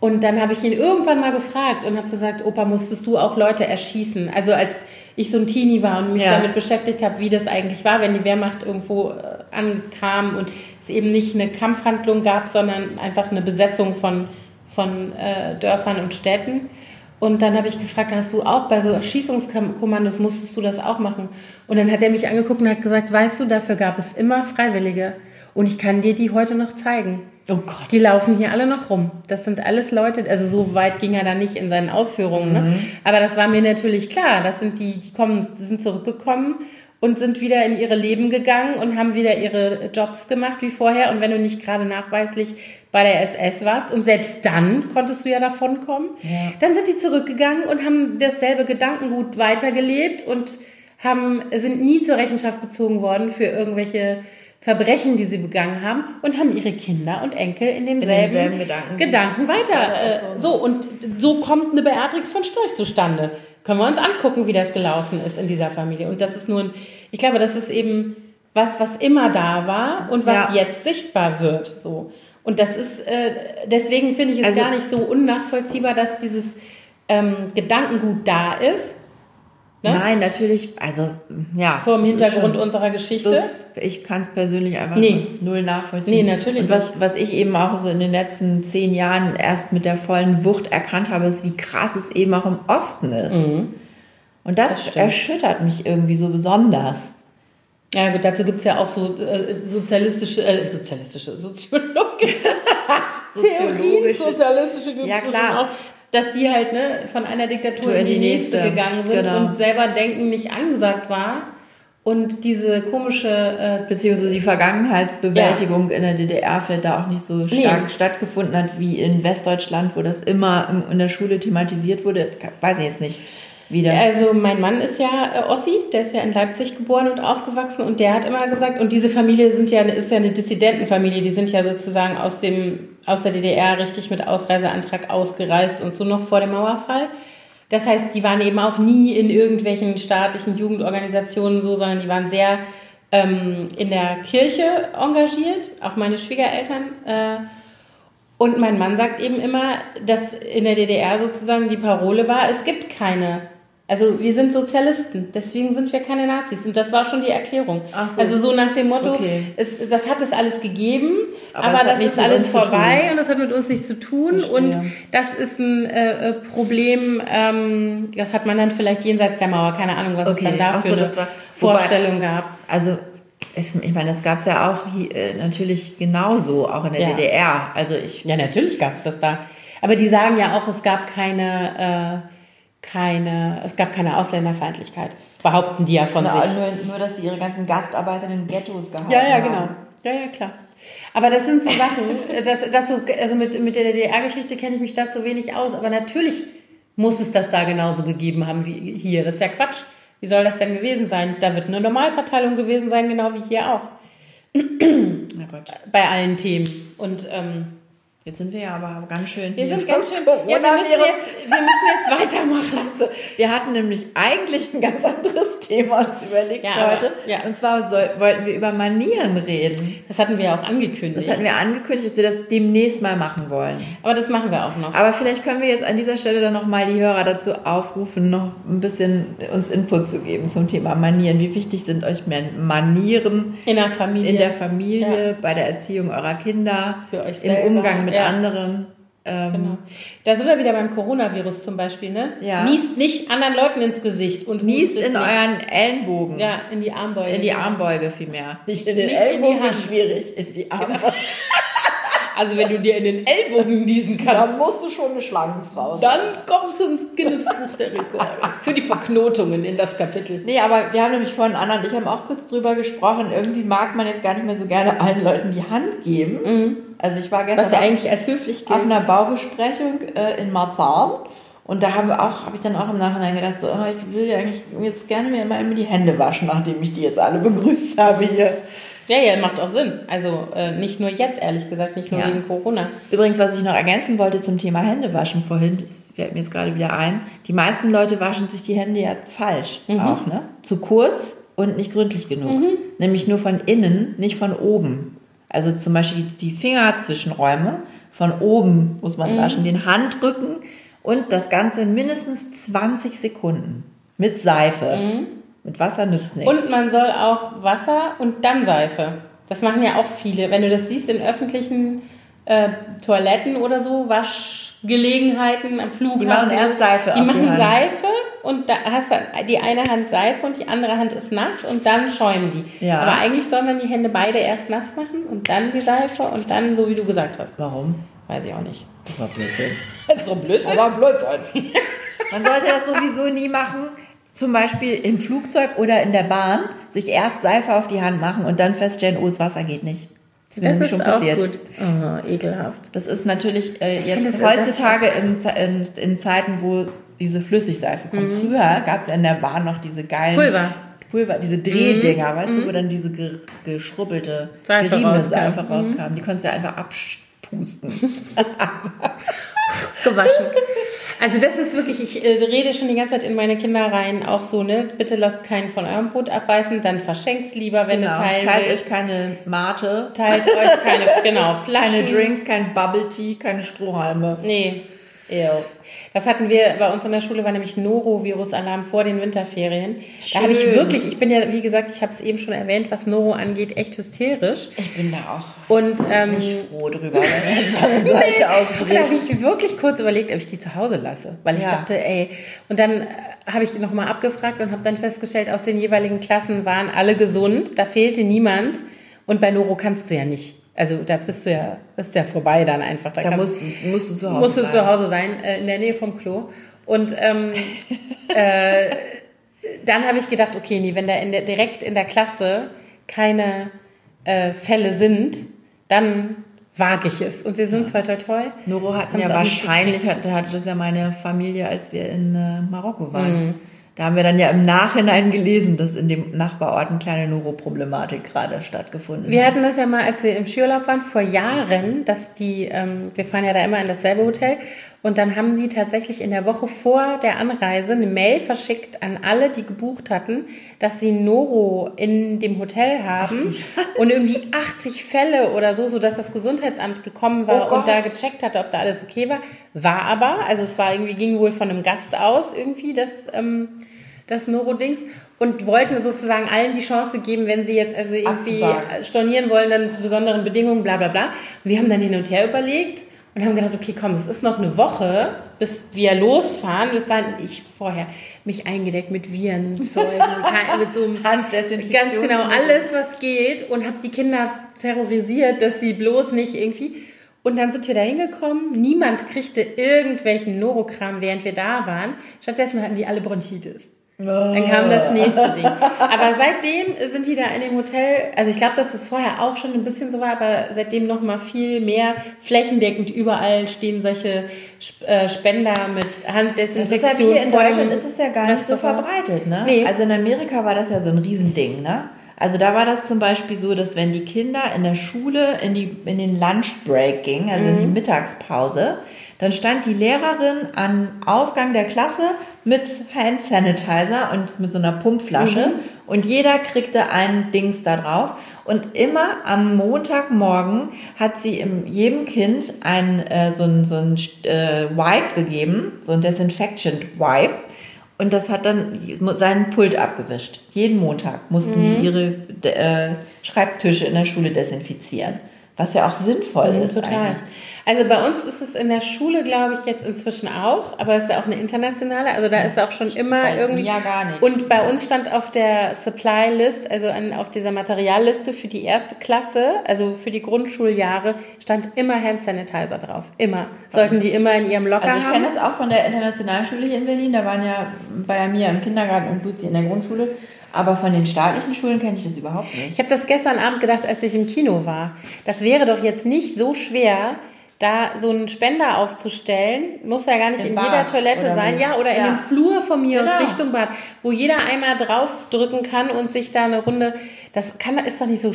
Und dann habe ich ihn irgendwann mal gefragt und habe gesagt, Opa, musstest du auch Leute erschießen? Also als ich so ein Teenie war und mich ja. damit beschäftigt habe, wie das eigentlich war, wenn die Wehrmacht irgendwo äh, ankam und es eben nicht eine Kampfhandlung gab, sondern einfach eine Besetzung von, von äh, Dörfern und Städten. Und dann habe ich gefragt, hast du auch bei so Erschießungskommandos, musstest du das auch machen? Und dann hat er mich angeguckt und hat gesagt, weißt du, dafür gab es immer Freiwillige. Und ich kann dir die heute noch zeigen. Oh Gott. Die laufen hier alle noch rum. Das sind alles Leute, also so weit ging er da nicht in seinen Ausführungen. Ne? Mhm. Ne? Aber das war mir natürlich klar. Das sind die, die kommen, die sind zurückgekommen und sind wieder in ihre Leben gegangen und haben wieder ihre Jobs gemacht wie vorher. Und wenn du nicht gerade nachweislich bei der SS warst und selbst dann konntest du ja davon kommen, ja. dann sind die zurückgegangen und haben dasselbe Gedankengut weitergelebt und haben, sind nie zur Rechenschaft gezogen worden für irgendwelche Verbrechen, die sie begangen haben und haben ihre Kinder und Enkel in demselben, in demselben Gedanken, Gedanken weiter. Äh, so, und so kommt eine Beatrix von Storch zustande. Können wir uns angucken, wie das gelaufen ist in dieser Familie. Und das ist nur ein, ich glaube, das ist eben was, was immer da war und was ja. jetzt sichtbar wird. So. Und das ist, äh, deswegen finde ich es also, gar nicht so unnachvollziehbar, dass dieses ähm, Gedankengut da ist Ne? Nein, natürlich, also ja. Vor dem Hintergrund schon, unserer Geschichte. Das, ich kann es persönlich einfach nee. null nachvollziehen. Nee, natürlich. Und was, was ich eben auch so in den letzten zehn Jahren erst mit der vollen Wucht erkannt habe, ist, wie krass es eben auch im Osten ist. Mhm. Und das, das erschüttert mich irgendwie so besonders. Ja, gut, dazu gibt es ja auch so äh, sozialistische, äh, sozialistische, soziologische, soziologische, sozialistische ja, klar. auch dass die halt ne, von einer Diktatur in die, nächste, nächste gegangen sind genau. und selber Denken nicht angesagt war. Und diese komische. Äh, Beziehungsweise die Vergangenheitsbewältigung ja. in der DDR vielleicht da auch nicht so stark nee. stattgefunden hat wie in Westdeutschland, wo das immer in der Schule thematisiert wurde. Weiß ich jetzt nicht. Wie das also mein Mann ist ja äh, Ossi, der ist ja in Leipzig geboren und aufgewachsen und der hat immer gesagt, und diese Familie sind ja, ist ja eine Dissidentenfamilie, die sind ja sozusagen aus, dem, aus der DDR richtig mit Ausreiseantrag ausgereist und so noch vor dem Mauerfall. Das heißt, die waren eben auch nie in irgendwelchen staatlichen Jugendorganisationen so, sondern die waren sehr ähm, in der Kirche engagiert, auch meine Schwiegereltern. Äh, und mein Mann sagt eben immer, dass in der DDR sozusagen die Parole war, es gibt keine also wir sind Sozialisten, deswegen sind wir keine Nazis. Und das war schon die Erklärung. So. Also so nach dem Motto, okay. es, das hat es alles gegeben, aber, aber das ist alles vorbei und das hat mit uns nichts zu tun. Verstehe. Und das ist ein äh, äh, Problem, ähm, das hat man dann vielleicht jenseits der Mauer, keine Ahnung, was okay. es dann dafür so, eine war, Vorstellung wobei, gab. Also es, ich meine, das gab es ja auch hier, äh, natürlich genauso, auch in der ja. DDR. Also ich ja, natürlich gab es das da. Aber die sagen ja auch, es gab keine... Äh, keine, es gab keine Ausländerfeindlichkeit, behaupten die ja von Na, sich. Nur, nur, dass sie ihre ganzen Gastarbeiter in Ghettos gehalten haben. Ja, ja, genau. Ja, ja, klar. Aber das sind so Sachen, das, dazu, also mit, mit der DDR-Geschichte kenne ich mich dazu wenig aus, aber natürlich muss es das da genauso gegeben haben wie hier. Das ist ja Quatsch. Wie soll das denn gewesen sein? Da wird eine Normalverteilung gewesen sein, genau wie hier auch. Bei allen Themen. Und ähm, Jetzt sind wir ja aber ganz schön. Wir sind ganz schön. Ja, wir, müssen jetzt, wir müssen jetzt weitermachen. Also, wir hatten nämlich eigentlich ein ganz anderes Thema uns überlegt ja, heute. Aber, ja. Und zwar soll, wollten wir über Manieren reden. Das hatten wir auch angekündigt. Das hatten wir angekündigt, dass wir das demnächst mal machen wollen. Aber das machen wir auch noch. Aber vielleicht können wir jetzt an dieser Stelle dann nochmal die Hörer dazu aufrufen, noch ein bisschen uns Input zu geben zum Thema Manieren. Wie wichtig sind euch Manieren in der Familie, in der Familie ja. bei der Erziehung eurer Kinder, für euch selber. im Umgang mit ja. anderen. Ähm, genau. Da sind wir wieder beim Coronavirus zum Beispiel, ne? Ja. Niest nicht anderen Leuten ins Gesicht und niest in nicht. euren Ellenbogen. Ja, in die Armbeuge. In die Armbeuge vielmehr. Nicht in den nicht Ellenbogen in schwierig, in die Armbeuge. Genau. Also wenn du dir in den Ellbogen niesen kannst. Dann musst du schon eine Schlangenfrau sein. Dann kommst du ins Guinness-Buch der Rekorde. Für die Verknotungen in das Kapitel. Nee, aber wir haben nämlich vorhin Anna und ich haben auch kurz drüber gesprochen. Irgendwie mag man jetzt gar nicht mehr so gerne allen Leuten die Hand geben. Mhm. Also ich war gestern Was ja eigentlich als höflich gilt. auf einer Baubesprechung äh, in Marzahn. Und da auch, habe ich dann auch im Nachhinein gedacht, so, oh, ich will ja eigentlich jetzt gerne mir immer die Hände waschen, nachdem ich die jetzt alle begrüßt habe hier. Ja, ja, macht auch Sinn. Also äh, nicht nur jetzt, ehrlich gesagt, nicht nur Ja. wegen Corona. Übrigens, was ich noch ergänzen wollte zum Thema Händewaschen vorhin, das fällt mir jetzt gerade wieder ein. Die meisten Leute waschen sich die Hände ja falsch auch, ne? Zu kurz und nicht gründlich genug. Nämlich nur von innen, nicht von oben. Also zum Beispiel die Fingerzwischenräume von oben muss man waschen, den Handrücken und das Ganze mindestens 20 Sekunden mit Seife. Mit Wasser nützt nichts. Und man soll auch Wasser und dann Seife. Das machen ja auch viele. Wenn du das siehst in öffentlichen äh, Toiletten oder so, Waschgelegenheiten am Flughafen. Die machen erst Seife Die die machen Hand. Seife und da hast du die eine Hand Seife und die andere Hand ist nass und dann schäumen die. Ja. Aber eigentlich soll man die Hände beide erst nass machen und dann die Seife und dann so, wie du gesagt hast. Warum? Weiß ich auch nicht. Das war Blödsinn. Das ist so Blödsinn. war Blödsinn. Man sollte das sowieso nie machen. Zum Beispiel im Flugzeug oder in der Bahn sich erst Seife auf die Hand machen und dann feststellen, oh, das Wasser geht nicht. Das Das ist schon auch passiert. gut. Oh, ekelhaft. Das ist natürlich äh, finde, jetzt das- heutzutage in, in, in Zeiten, wo diese Flüssigseife kommt. Früher gab es ja in der Bahn noch diese geilen Pulver. Pulver, diese Drehdinger, weißt du, wo dann diese ge geschrubbelte, Seife geriebene rauskam. Seife rauskam. Die konntest du ja einfach abpusten. gewaschen. Also das ist wirklich, ich äh, rede schon die ganze Zeit in meine Kinder rein, auch so, ne? Bitte lasst keinen von eurem Brot abbeißen, dann verschenkt's lieber, wenn Genau. du Teilt willst. euch keine Mate, Teilt euch keine, genau, Flaschen. keine Drinks, kein Bubble Tea, keine Strohhalme. Nee. Ew. Das hatten wir bei uns in der Schule, war nämlich Norovirus-Alarm vor den Winterferien. Da habe ich Schön. wirklich, ich bin ja, wie gesagt, ich habe es eben schon erwähnt, was Noro angeht, echt hysterisch. Ich bin da auch Und ähm, nicht froh drüber, wenn jetzt so eine Und da ausbricht. habe ich wirklich kurz überlegt, ob ich die zu Hause lasse. Weil ich Ja. dachte, ey. Und dann äh, habe ich nochmal abgefragt und habe dann festgestellt, aus den jeweiligen Klassen waren alle gesund. Da fehlte niemand. Und bei Noro kannst du ja nicht. Also da bist du ja, ist ja vorbei dann einfach. Da kannst- musst, du- musst du zu Hause musst du bleiben. zu Hause sein, äh, in der Nähe vom Klo. Und ähm, äh, dann habe ich gedacht, okay, nee, wenn da in der, direkt in der Klasse keine äh, Fälle sind, dann wage ich es. Und sie sind toi toi toi. Noro hatten Haben's ja wahrscheinlich, hatte, hatte das ja meine Familie, als wir in äh, Marokko waren. Mhm. Da haben wir dann ja im Nachhinein gelesen, dass in dem Nachbarort eine kleine Noro-Problematik gerade stattgefunden Wir hat. hatten das ja mal, als wir im Skiurlaub waren, vor Jahren, dass die, ähm, wir fahren ja da immer in dasselbe Hotel, und dann haben die tatsächlich in der Woche vor der Anreise eine Mail verschickt an alle, die gebucht hatten, dass sie Noro in dem Hotel haben und irgendwie 80 Fälle oder so, sodass das Gesundheitsamt gekommen war Oh und da gecheckt hatte, ob da alles okay war. War aber, also es war irgendwie, ging wohl von einem Gast aus irgendwie, das, ähm, das Noro-Dings und wollten sozusagen allen die Chance geben, wenn sie jetzt also irgendwie Abzusagen. stornieren wollen, dann zu besonderen Bedingungen, bla bla bla. Wir haben dann hin und her überlegt und haben gedacht, okay, komm, es ist noch eine Woche, bis wir losfahren. Bis dahin, ich vorher mich eingedeckt mit Virenzeugen, mit so einem. Ganz genau, alles, was geht und habe die Kinder terrorisiert, dass sie bloß nicht irgendwie. Und dann sind wir da hingekommen. Niemand kriegte irgendwelchen Norokram, während wir da waren. Stattdessen hatten die alle Bronchitis. Dann kam das nächste Ding. Aber seitdem sind die da in dem Hotel, also ich glaube, dass es vorher auch schon ein bisschen so war, aber seitdem noch mal viel mehr flächendeckend überall stehen solche äh, Spender mit Das ist halt Handdesinfektion. hier in Deutschland ist es ja gar nicht so verbreitet, ne? Nee. Also in Amerika war das ja so ein Riesending, ne? Also da war das zum Beispiel so, dass wenn die Kinder in der Schule in, die, in den Lunchbreak gingen, also in die Mittagspause, dann stand die Lehrerin am Ausgang der Klasse mit Hand Sanitizer und mit so einer Pumpflasche und jeder kriegte ein Dings da drauf. Und immer am Montagmorgen hat sie jedem Kind ein, äh, so ein, so ein äh, Wipe gegeben, so ein Disinfection Wipe. Und das hat dann seinen Pult abgewischt. Jeden Montag mussten die ihre äh, Schreibtische in der Schule desinfizieren. Was ja auch sinnvoll ist Total. eigentlich. Also bei uns ist es in der Schule, glaube ich, jetzt inzwischen auch, aber es ist ja auch eine internationale, also da ist auch schon immer Bei irgendwie. mir ja gar nichts. Und bei uns stand auf der Supply List, also an, auf dieser Materialliste für die erste Klasse, also für die Grundschuljahre, stand immer Hand Sanitizer drauf. Immer. Sollten die immer in ihrem Locker Also ich haben. kenne das auch von der internationalen Schule hier in Berlin. Da waren ja, war ja Mia im Kindergarten und Luzi in der Grundschule. Aber von den staatlichen Schulen kenne ich das überhaupt nicht. Ich habe das gestern Abend gedacht, als ich im Kino war. Das wäre doch jetzt nicht so schwer, da so einen Spender aufzustellen, muss ja gar nicht Im in Bad jeder Toilette sein, wo? ja, oder in Ja. dem Flur von mir aus Genau. Richtung Bad, wo jeder einmal draufdrücken kann und sich da eine Runde, das kann, ist doch nicht so,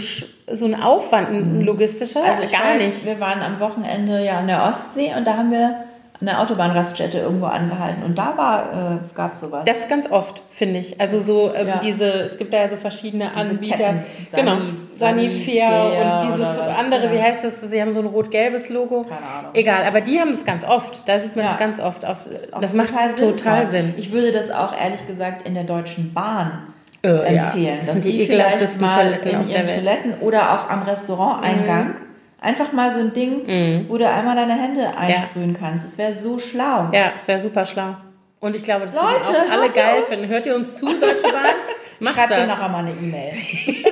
so ein Aufwand, ein logistischer, Also gar weiß, nicht. Wir waren am Wochenende ja an der Ostsee und da haben wir der Autobahnraststätte irgendwo angehalten und da war, äh, gab es sowas. Das ganz oft, finde ich. Also so ähm, Ja. diese, es gibt da ja so verschiedene Anbieter. Ketten. genau. Sani- Sanifair Sanifair und dieses andere, wie genau. heißt das? Sie haben so ein rot-gelbes Logo. Keine Ahnung. Egal, aber die haben das ganz oft. Da sieht man Ja. das ganz oft. Auf, Auch das macht total, sinnvoll. Sinn. Ich würde das auch ehrlich gesagt in der Deutschen Bahn Äh, ja. empfehlen. Das dass sind die die vielleicht mal Toiletten in ihren. Toiletten oder auch am Restauranteingang einfach mal so ein Ding, wo du einmal deine Hände einsprühen kannst. Das wäre so schlau. Ja, das wäre super schlau. Und ich glaube, das würden Leute, auch alle geil uns? finden. Hört ihr uns zu, Deutsche Bahn? Macht Schreibt dir das. nachher mal eine E-Mail.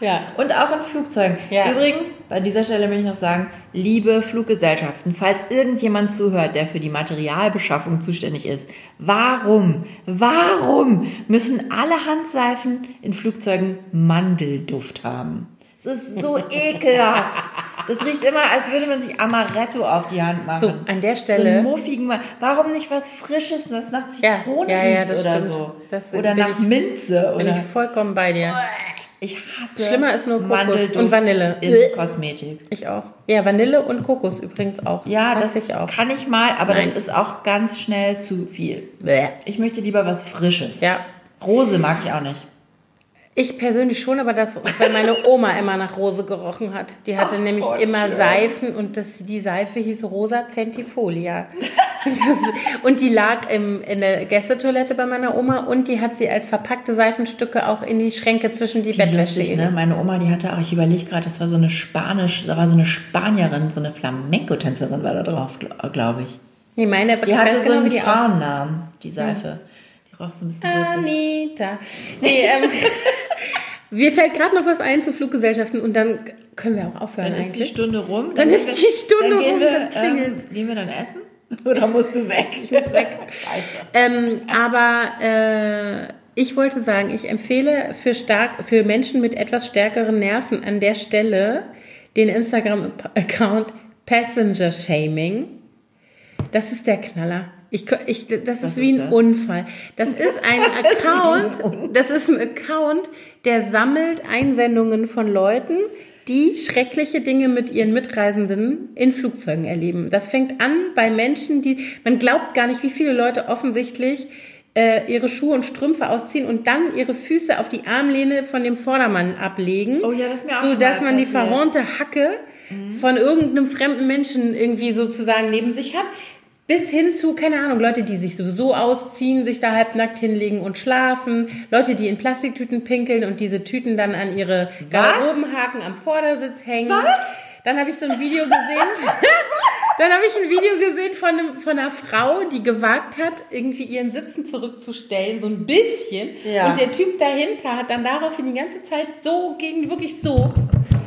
Ja. Und auch in Flugzeugen. Ja. Übrigens, bei dieser Stelle möchte ich noch sagen, liebe Fluggesellschaften, falls irgendjemand zuhört, der für die Materialbeschaffung zuständig ist, warum, warum müssen alle Handseifen in Flugzeugen Mandelduft haben? Es ist so ekelhaft. Das riecht immer, als würde man sich Amaretto auf die Hand machen. So, an der So Stelle- einen muffigen, Ma- warum nicht was Frisches, das nach Ja, Zitrone ja, ja, riecht das oder stimmt. so? Das oder bin nach ich- Minze Bin oder ich vollkommen bei dir. ich hasse Schlimmer ist nur Kokos Mandelduft und Vanille. in Äh. Kosmetik. Ich auch. Ja, Vanille und Kokos übrigens auch. Ja, Hasse das ich auch. kann ich mal, aber Nein. das ist auch ganz schnell zu viel. Ich möchte lieber was Frisches. Ja. Rose mag ich auch nicht. Ich persönlich schon, aber das weil meine Oma immer nach Rose gerochen hat. Die hatte Ach nämlich Gott, immer schön. Seifen und das, die Seife hieß Rosa Centifolia. Und das, und die lag im, in der Gästetoilette bei meiner Oma und die hat sie als verpackte Seifenstücke auch in die Schränke zwischen die Bettwäsche ne? Meine Oma, die hatte auch, ich überlege gerade, das war so eine Spanisch, da war so eine Spanierin, so eine Flamenco-Tänzerin war da drauf, glaube ich. Nee, meine Die hatte so genau, einen. Frauennamen, die Seife. Die roch so ein bisschen würzig. Anita. Nee, ähm, mir fällt gerade noch was ein zu Fluggesellschaften und dann können wir auch aufhören Dann ist die eigentlich. Stunde rum. Dann gehen ist wir- die Stunde dann rum, wir, dann klingelt's. Ähm, gehen wir dann essen? Oder musst du weg? Ich muss weg. Ähm, aber äh, ich wollte sagen, ich empfehle für, stark, für Menschen mit etwas stärkeren Nerven an der Stelle den Instagram-Account Passenger Shaming. Das ist der Knaller. Ich, ich, das ist Was wie ist ein das? Unfall. Das ist ein Account, das ist ein Account, der sammelt Einsendungen von Leuten, die schreckliche Dinge mit ihren Mitreisenden in Flugzeugen erleben. Das fängt an bei Menschen, die, man glaubt gar nicht, wie viele Leute offensichtlich äh, ihre Schuhe und Strümpfe ausziehen und dann ihre Füße auf die Armlehne von dem Vordermann ablegen. Oh ja, das ist mir auch So dass man die verhornte Hacke von irgendeinem fremden Menschen irgendwie sozusagen neben sich hat. Bis hin zu, keine Ahnung, Leute, die sich sowieso ausziehen, sich da halbnackt hinlegen und schlafen. Leute, die in Plastiktüten pinkeln und diese Tüten dann an ihre Garderobenhaken am Vordersitz hängen. Was? Dann habe ich so ein Video gesehen. Dann habe ich ein Video gesehen von, einem, von einer Frau, die gewagt hat, irgendwie ihren Sitzen zurückzustellen, so ein bisschen. Ja. Und der Typ dahinter hat dann daraufhin die ganze Zeit so gegen, wirklich so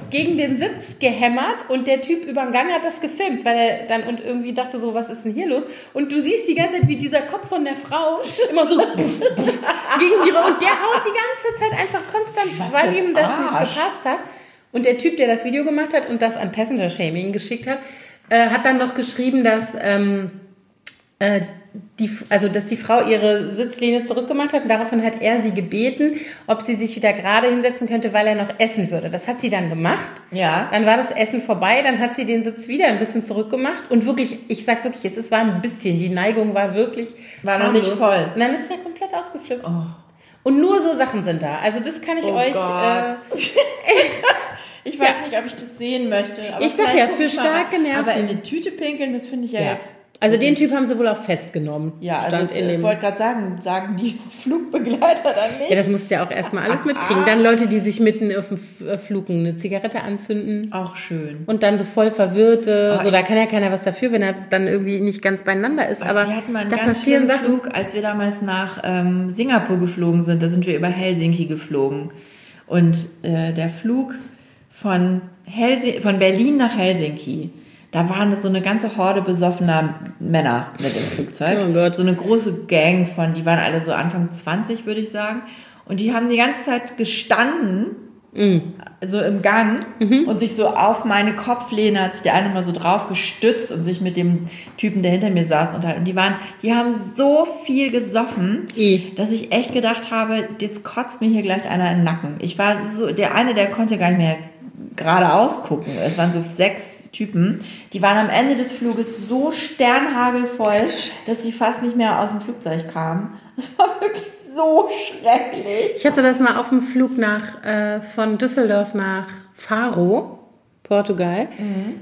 gegen den Sitz gehämmert und der Typ über den Gang hat das gefilmt, weil er dann und irgendwie dachte so, was ist denn hier los? Und du siehst die ganze Zeit, wie dieser Kopf von der Frau immer so gegen die und der haut die ganze Zeit einfach konstant, Was weil ihm das nicht Arsch. gepasst hat. Und der Typ, der das Video gemacht hat und das an Passenger Shaming geschickt hat, äh, hat dann noch geschrieben, dass ähm, äh, die, also dass die Frau ihre Sitzlehne zurückgemacht hat und daraufhin hat er sie gebeten, ob sie sich wieder gerade hinsetzen könnte, weil er noch essen würde. Das hat sie dann gemacht. Ja. Dann war das Essen vorbei, dann hat sie den Sitz wieder ein bisschen zurückgemacht und wirklich, ich sag wirklich, es ist- war ein bisschen, die Neigung war wirklich War noch nicht harmlos. voll. Und dann ist er komplett ausgeflippt. Und nur so Sachen sind da. Also das kann ich Oh euch. Gott. Äh, Ich weiß Ja. nicht, ob ich das sehen möchte. Aber Ich sag ja, für starke. Nerven. Aber in eine Tüte pinkeln, das finde ich ja, ja. jetzt. Also den Typ haben sie wohl auch festgenommen. Ja, also stand in ich dem. wollte gerade sagen, sagen die Flugbegleiter dann nicht. Ja, das musst du ja auch erstmal alles mitkriegen. Dann Leute, die sich mitten auf dem äh, Flug eine Zigarette anzünden Auch schön. und dann so voll verwirrte. Aber so, da kann ja keiner was dafür, wenn er dann irgendwie nicht ganz beieinander ist. Aber wir hatten mal einen da ganz passieren schönen Sachen. Flug, als wir damals nach ähm, Singapur geflogen sind. Da sind wir über Helsinki geflogen. Und äh, der Flug von, Helsi von Berlin nach Helsinki, da waren so eine ganze Horde besoffener Männer mit im Flugzeug. Oh Gott. So eine große Gang von, die waren alle so Anfang 20, würde ich sagen. Und die haben die ganze Zeit gestanden so im Gang und sich so auf meine Kopflehne hat sich der eine mal so drauf gestützt und sich mit dem Typen, der hinter mir saß, unterhalten. Und die waren, die haben so viel gesoffen, I. dass ich echt gedacht habe, jetzt kotzt mir hier gleich einer in den Nacken. Ich war so, der eine, der konnte gar nicht mehr geradeaus gucken. Es waren so sechs Typen. Die waren am Ende des Fluges so sternhagelvoll, dass sie fast nicht mehr aus dem Flugzeug kamen. Das war wirklich so schrecklich. Ich hatte das mal auf dem Flug nach, äh, von Düsseldorf nach Faro, Portugal.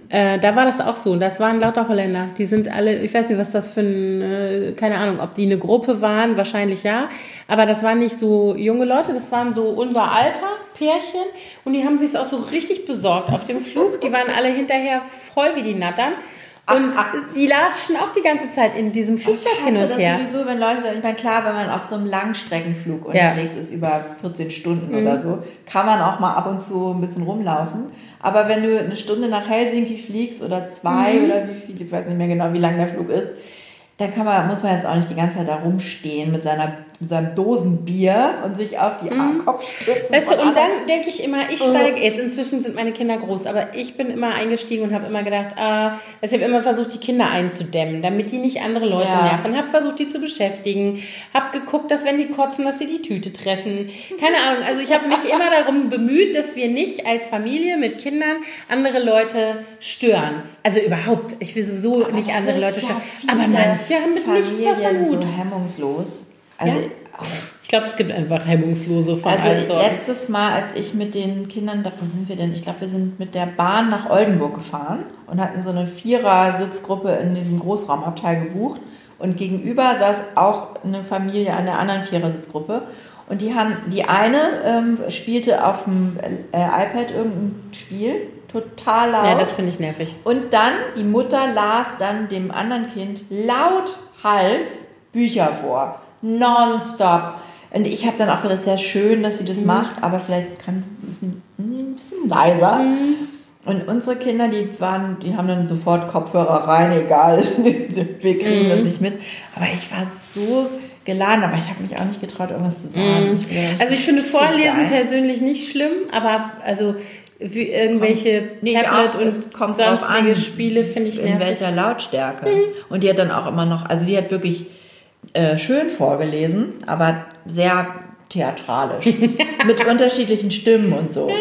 Äh, da war das auch so. Das waren lauter Holländer. Die sind alle, ich weiß nicht, was das für ein, äh, keine Ahnung, ob die eine Gruppe waren, wahrscheinlich ja. Aber das waren nicht so junge Leute, das waren so unser Alter, Pärchen. Und die haben sich auch so richtig besorgt auf dem Flug. Die waren alle hinterher voll wie die Nattern. Und die latschen auch die ganze Zeit in diesem Flugzeug hin hasse und das her. sowieso, wenn Leute, ich meine, klar, wenn man auf so einem Langstreckenflug Ja. unterwegs ist, über 14 Stunden Mhm. oder so, kann man auch mal ab und zu ein bisschen rumlaufen. Aber wenn du eine Stunde nach Helsinki fliegst oder zwei Mhm. oder wie viel, ich weiß nicht mehr genau, wie lang der Flug ist, dann kann man, muss man jetzt auch nicht die ganze Zeit da rumstehen mit, seiner, mit seinem Dosenbier und sich auf die Kopf stützen. Mhm. Weißt du, und dann denke ich immer, ich steige, jetzt inzwischen sind meine Kinder groß, aber ich bin immer eingestiegen und habe immer gedacht, ah, also ich habe immer versucht, die Kinder einzudämmen, damit die nicht andere Leute Ja. nerven, habe versucht, die zu beschäftigen, habe geguckt, dass wenn die kotzen, dass sie die Tüte treffen. Keine Ahnung, also ich habe mich immer darum bemüht, dass wir nicht als Familie mit Kindern andere Leute stören. Also überhaupt, ich will sowieso nicht das andere Leute stören. Aber manche haben mit nichts was am Familien Hut. so hemmungslos. Also, Ja? Ich glaube, es gibt einfach hemmungslose von allen Also Sorten. letztes Mal, als ich mit den Kindern, da, wo sind wir denn? Ich glaube, wir sind mit der Bahn nach Oldenburg gefahren und hatten so eine Vierer-Sitzgruppe in diesem Großraumabteil gebucht. Und gegenüber saß auch eine Familie an der anderen Vierer-Sitzgruppe. Und die haben, die eine ähm, spielte auf dem äh, iPad irgendein Spiel, total laut. Ja, das finde ich nervig. Und dann, die Mutter las dann dem anderen Kind laut Hals Bücher vor. Nonstop. Und ich habe dann auch gedacht, ja schön, dass sie das macht, aber vielleicht kann sie ein bisschen, ein bisschen leiser. Und unsere Kinder, die waren, die haben dann sofort Kopfhörer rein, egal, wir kriegen das nicht mit. Aber ich war so geladen, aber ich habe mich auch nicht getraut, irgendwas zu sagen. Ich ja nicht Also ich finde Vorlesen sein. persönlich nicht schlimm, aber also wie irgendwelche Nee, Tablet auch, es und kommt sonstige an, Spiele finde ich in nervig. welcher Lautstärke. Und die hat dann auch immer noch, also die hat wirklich äh, schön vorgelesen, aber sehr theatralisch. mit unterschiedlichen Stimmen und so.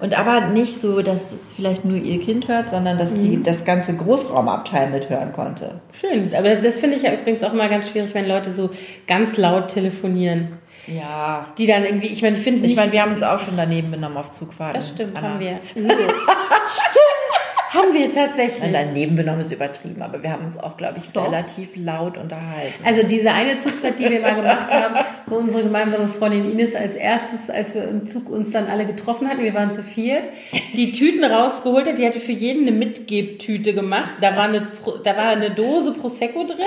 Und aber nicht so, dass es vielleicht nur ihr Kind hört, sondern dass die das ganze Großraumabteil mithören konnte. Schön, aber das finde ich ja übrigens auch immer ganz schwierig, wenn Leute so ganz laut telefonieren. Ja. Die dann irgendwie, ich meine, ich finde Ich nicht, meine, wir haben uns auch schon daneben benommen auf Zugfahrten. das stimmt, Anna. haben wir. stimmt, haben wir tatsächlich. Nein, daneben benommen ist übertrieben, aber wir haben uns auch, glaube ich, relativ laut unterhalten. Also diese eine Zugfahrt, die wir mal gemacht haben, wo unsere gemeinsame Freundin Ines als erstes, als wir im Zug uns dann alle getroffen hatten, wir waren zu viert, die Tüten rausgeholt hat, die hatte für jeden eine Mitgebtüte gemacht. Da war eine, da war eine Dose Prosecco drin,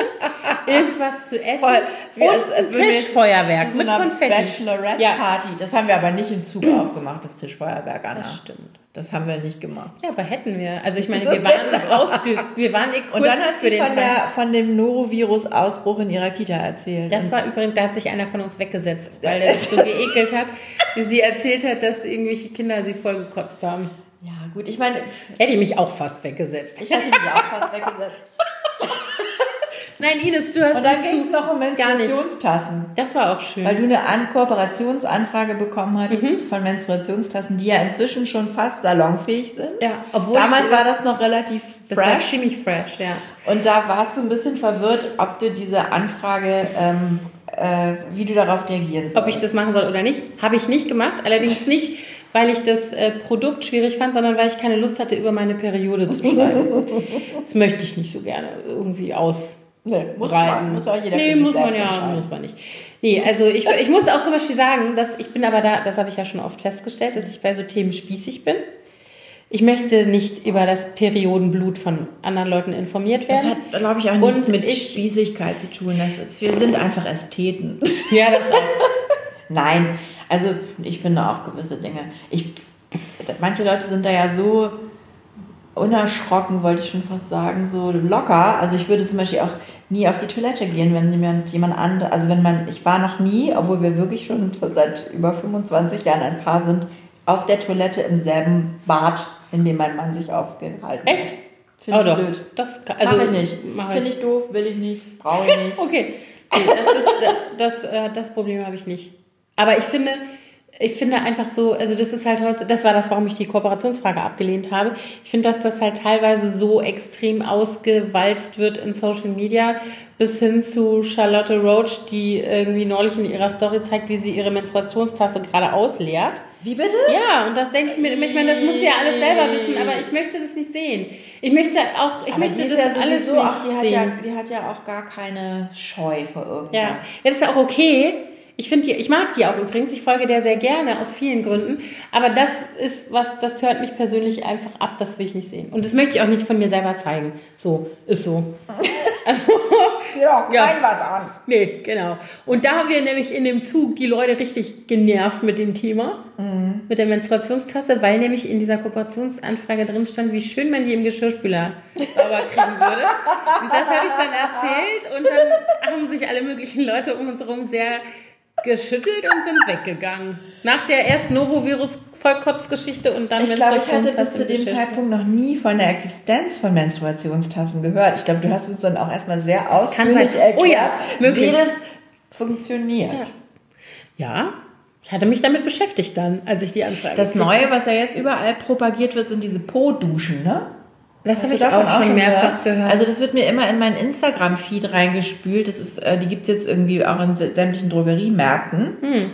irgendwas zu essen Voll. Und als- als ein Tischfeuerwerk mit so einer Konfetti. Bachelorette-Party. Das haben wir aber nicht im Zug aufgemacht, das Tischfeuerwerk, Anna. Das stimmt. Das haben wir nicht gemacht. Ja, aber hätten wir. Also ich meine, wir waren ausge, wir waren equipped Und dann hat sie von, der, von dem Norovirus-Ausbruch in ihrer Kita erzählt. Das war übrigens, da hat sich einer von uns weggesetzt, weil er sich so geekelt hat, wie sie erzählt hat, dass irgendwelche Kinder sie voll gekotzt haben. ja, gut, ich meine, Hätte ich mich auch fast weggesetzt. ich hatte mich auch fast weggesetzt. Nein, Ines, du hast Und dann es ging es noch um. Menstruationstassen. Das war auch schön. Weil du eine An Kooperationsanfrage bekommen hattest Mhm. von Menstruationstassen, die ja inzwischen schon fast salonfähig sind. ja, obwohl Damals war das noch relativ das war fresh. ziemlich fresh, ja. Und da warst du ein bisschen verwirrt, ob du diese Anfrage, ähm, äh, wie du darauf reagieren sollst. Ob ich das machen soll oder nicht, habe ich nicht gemacht. Allerdings nicht, weil ich das äh, Produkt schwierig fand, sondern weil ich keine Lust hatte, über meine Periode zu schreiben. das möchte ich nicht so gerne irgendwie aus. Nee, muss breiten. man, muss auch jeder nee, für sich muss man ja, muss man nicht. Nee, also ich, ich muss auch zum Beispiel sagen, dass ich bin aber da, das habe ich ja schon oft festgestellt, dass ich bei so Themen spießig bin. Ich möchte nicht über das Periodenblut von anderen Leuten informiert Das werden. hat, glaube ich, auch nichts Und mit ich- Spießigkeit zu tun. Das ist, wir sind einfach Ästheten. ja, das auch. Nein, also ich finde auch gewisse Dinge. Ich, manche Leute sind da ja so unerschrocken, wollte ich schon fast sagen, so locker. Also ich würde zum Beispiel auch nie auf die Toilette gehen, wenn jemand, jemand andere, also wenn man, ich war noch nie, obwohl wir wirklich schon seit über 25 Jahren ein Paar sind, auf der Toilette im selben Bad, in dem mein Mann sich aufgehalten hat. Echt? Finde oh ich doch. blöd. Das, kann- Also, Mach ich nicht. Finde ich doof, will ich nicht, brauche ich nicht. Okay, das, ist, das, äh, das Problem habe ich nicht. Aber ich finde, ich finde einfach so, also das ist halt heute, das war das, warum ich die Kooperationsfrage abgelehnt habe. Ich finde, dass das halt teilweise so extrem ausgewalzt wird in Social Media, bis hin zu Charlotte Roach, die irgendwie neulich in ihrer Story zeigt, wie sie ihre Menstruationstasse gerade ausleert. Wie bitte? Ja, und das denke ich mir immer, ich meine, das muss sie ja alles selber wissen, aber ich möchte das nicht sehen. Ich möchte auch, ich Aber möchte das ja alles sowieso nicht auch, die hat ja, die hat ja auch gar keine Scheu vor irgendwas. Ja, ja das ist ja auch okay. Ich finde die, ich mag die auch übrigens. Ich folge der sehr gerne aus vielen Gründen. Aber das ist was, das hört mich persönlich einfach ab. Das will ich nicht sehen. Und das möchte ich auch nicht von mir selber zeigen. So, ist so. Also, Ja, Ja. kein was an. nee, genau. Und da haben wir nämlich in dem Zug die Leute richtig genervt mit dem Thema. Mit der Menstruationstasse, weil nämlich in dieser Kooperationsanfrage drin stand, wie schön man die im Geschirrspüler sauber kriegen würde. Und das habe ich dann erzählt und dann haben sich alle möglichen Leute um uns herum sehr geschüttelt und sind weggegangen. Nach der ersten Norovirus-Vollkotzgeschichte und dann Ich glaube, ich hatte bis zu dem. Zeitpunkt noch nie von der Existenz von Menstruationstassen gehört. Ich glaube, du hast uns dann auch erstmal sehr ausführlich sein. erklärt, Oh ja, möglich. wie das funktioniert. Ja, ich hatte mich damit beschäftigt dann, als ich die Anfrage Das Neue, was ja jetzt überall propagiert wird, sind diese Po-Duschen, ne? Das habe ich auch schon mehrfach gehört. Also das wird mir immer in meinen Instagram-Feed reingespült. Das ist, äh, die gibt es jetzt irgendwie auch in sä- sämtlichen Drogeriemärkten. Hm.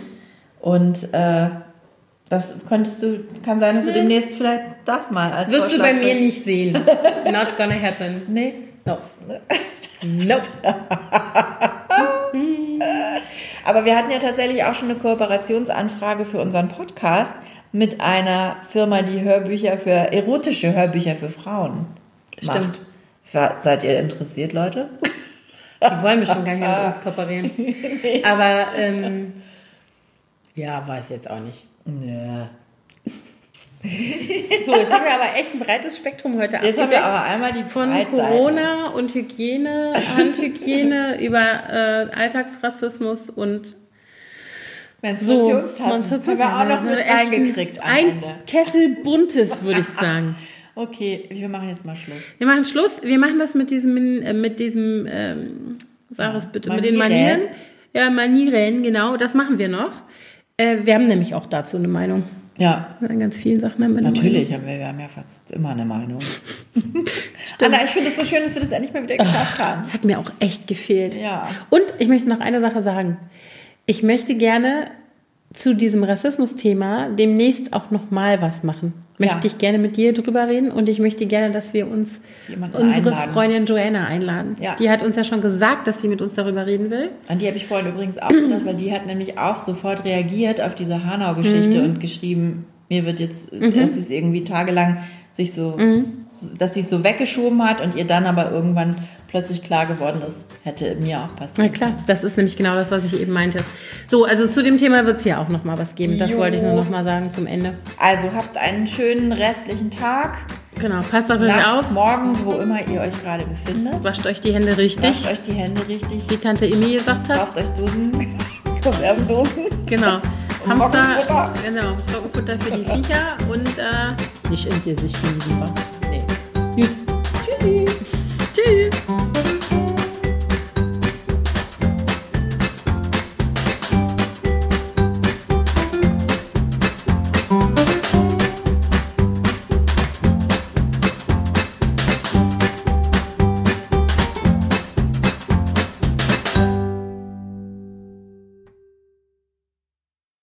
Und äh, das könntest du, kann sein, dass du demnächst vielleicht das mal als Wirst du bei mir kriegst. nicht sehen. Not gonna happen. Nee. No. No. Aber wir hatten ja tatsächlich auch schon eine Kooperationsanfrage für unseren Podcast mit einer Firma, die Hörbücher für, erotische Hörbücher für Frauen macht. Stimmt. Seid ihr interessiert, Leute? Die wollen bestimmt gar nicht mit uns kooperieren. Aber ähm, ja, weiß jetzt auch nicht. Ja. So, jetzt haben wir aber echt ein breites Spektrum heute Jetzt haben wir aber einmal die Von Breitseite. Corona und Hygiene, Handhygiene über äh, Alltagsrassismus und Menstruationstassen. haben wir auch noch mit ein- reingekriegt Ein. Kessel buntes, würde ich sagen. Okay, wir machen jetzt mal Schluss. Wir machen Schluss. Wir machen das mit diesem, äh, mit diesem, ähm, sag es bitte, mit den Manieren. Manieren. Ja, Manieren, genau. Das machen wir noch. Äh, wir haben nämlich auch dazu eine Meinung. Ja, An ganz vielen Sachen haben wir eine natürlich haben wir, wir haben ja fast immer eine Meinung. Anna, ich finde es so schön, dass wir das endlich mal wieder geschafft haben. Das hat mir auch echt gefehlt. Ja. Und ich möchte noch eine Sache sagen. Ich möchte gerne zu diesem Rassismus-Thema demnächst auch noch mal was machen. Möchte Ja. ich gerne mit dir drüber reden und ich möchte gerne, dass wir uns Jemanden unsere einladen. Freundin Joanna einladen. Ja. Die hat uns ja schon gesagt, dass sie mit uns darüber reden will. An die habe ich vorhin übrigens auch gedacht, weil die hat nämlich auch sofort reagiert auf diese Hanau-Geschichte Mhm. und geschrieben, mir wird jetzt, sie es irgendwie tagelang sich so, Mhm. dass sie es so weggeschoben hat und ihr dann aber irgendwann plötzlich klar geworden ist, hätte mir auch Na passiert. klar, das ist nämlich genau das, was ich eben meinte. So, also zu dem Thema wird es hier auch noch mal was geben. Das Jo. wollte ich nur noch mal sagen zum Ende. Also habt einen schönen restlichen Tag, Genau, passt auf euch auf. morgen, wo immer ihr euch gerade befindet. Wascht euch die Hände richtig, Wascht euch die Hände richtig, wie Tante Emmy gesagt hat. kauft euch Dosen, Konservendosen. Genau. Und Hamster, Trockenfutter. genau, Trockenfutter für die Viecher und äh, nicht in dir sich liegen. Nee. Gut. Tschüssi. Tschüss.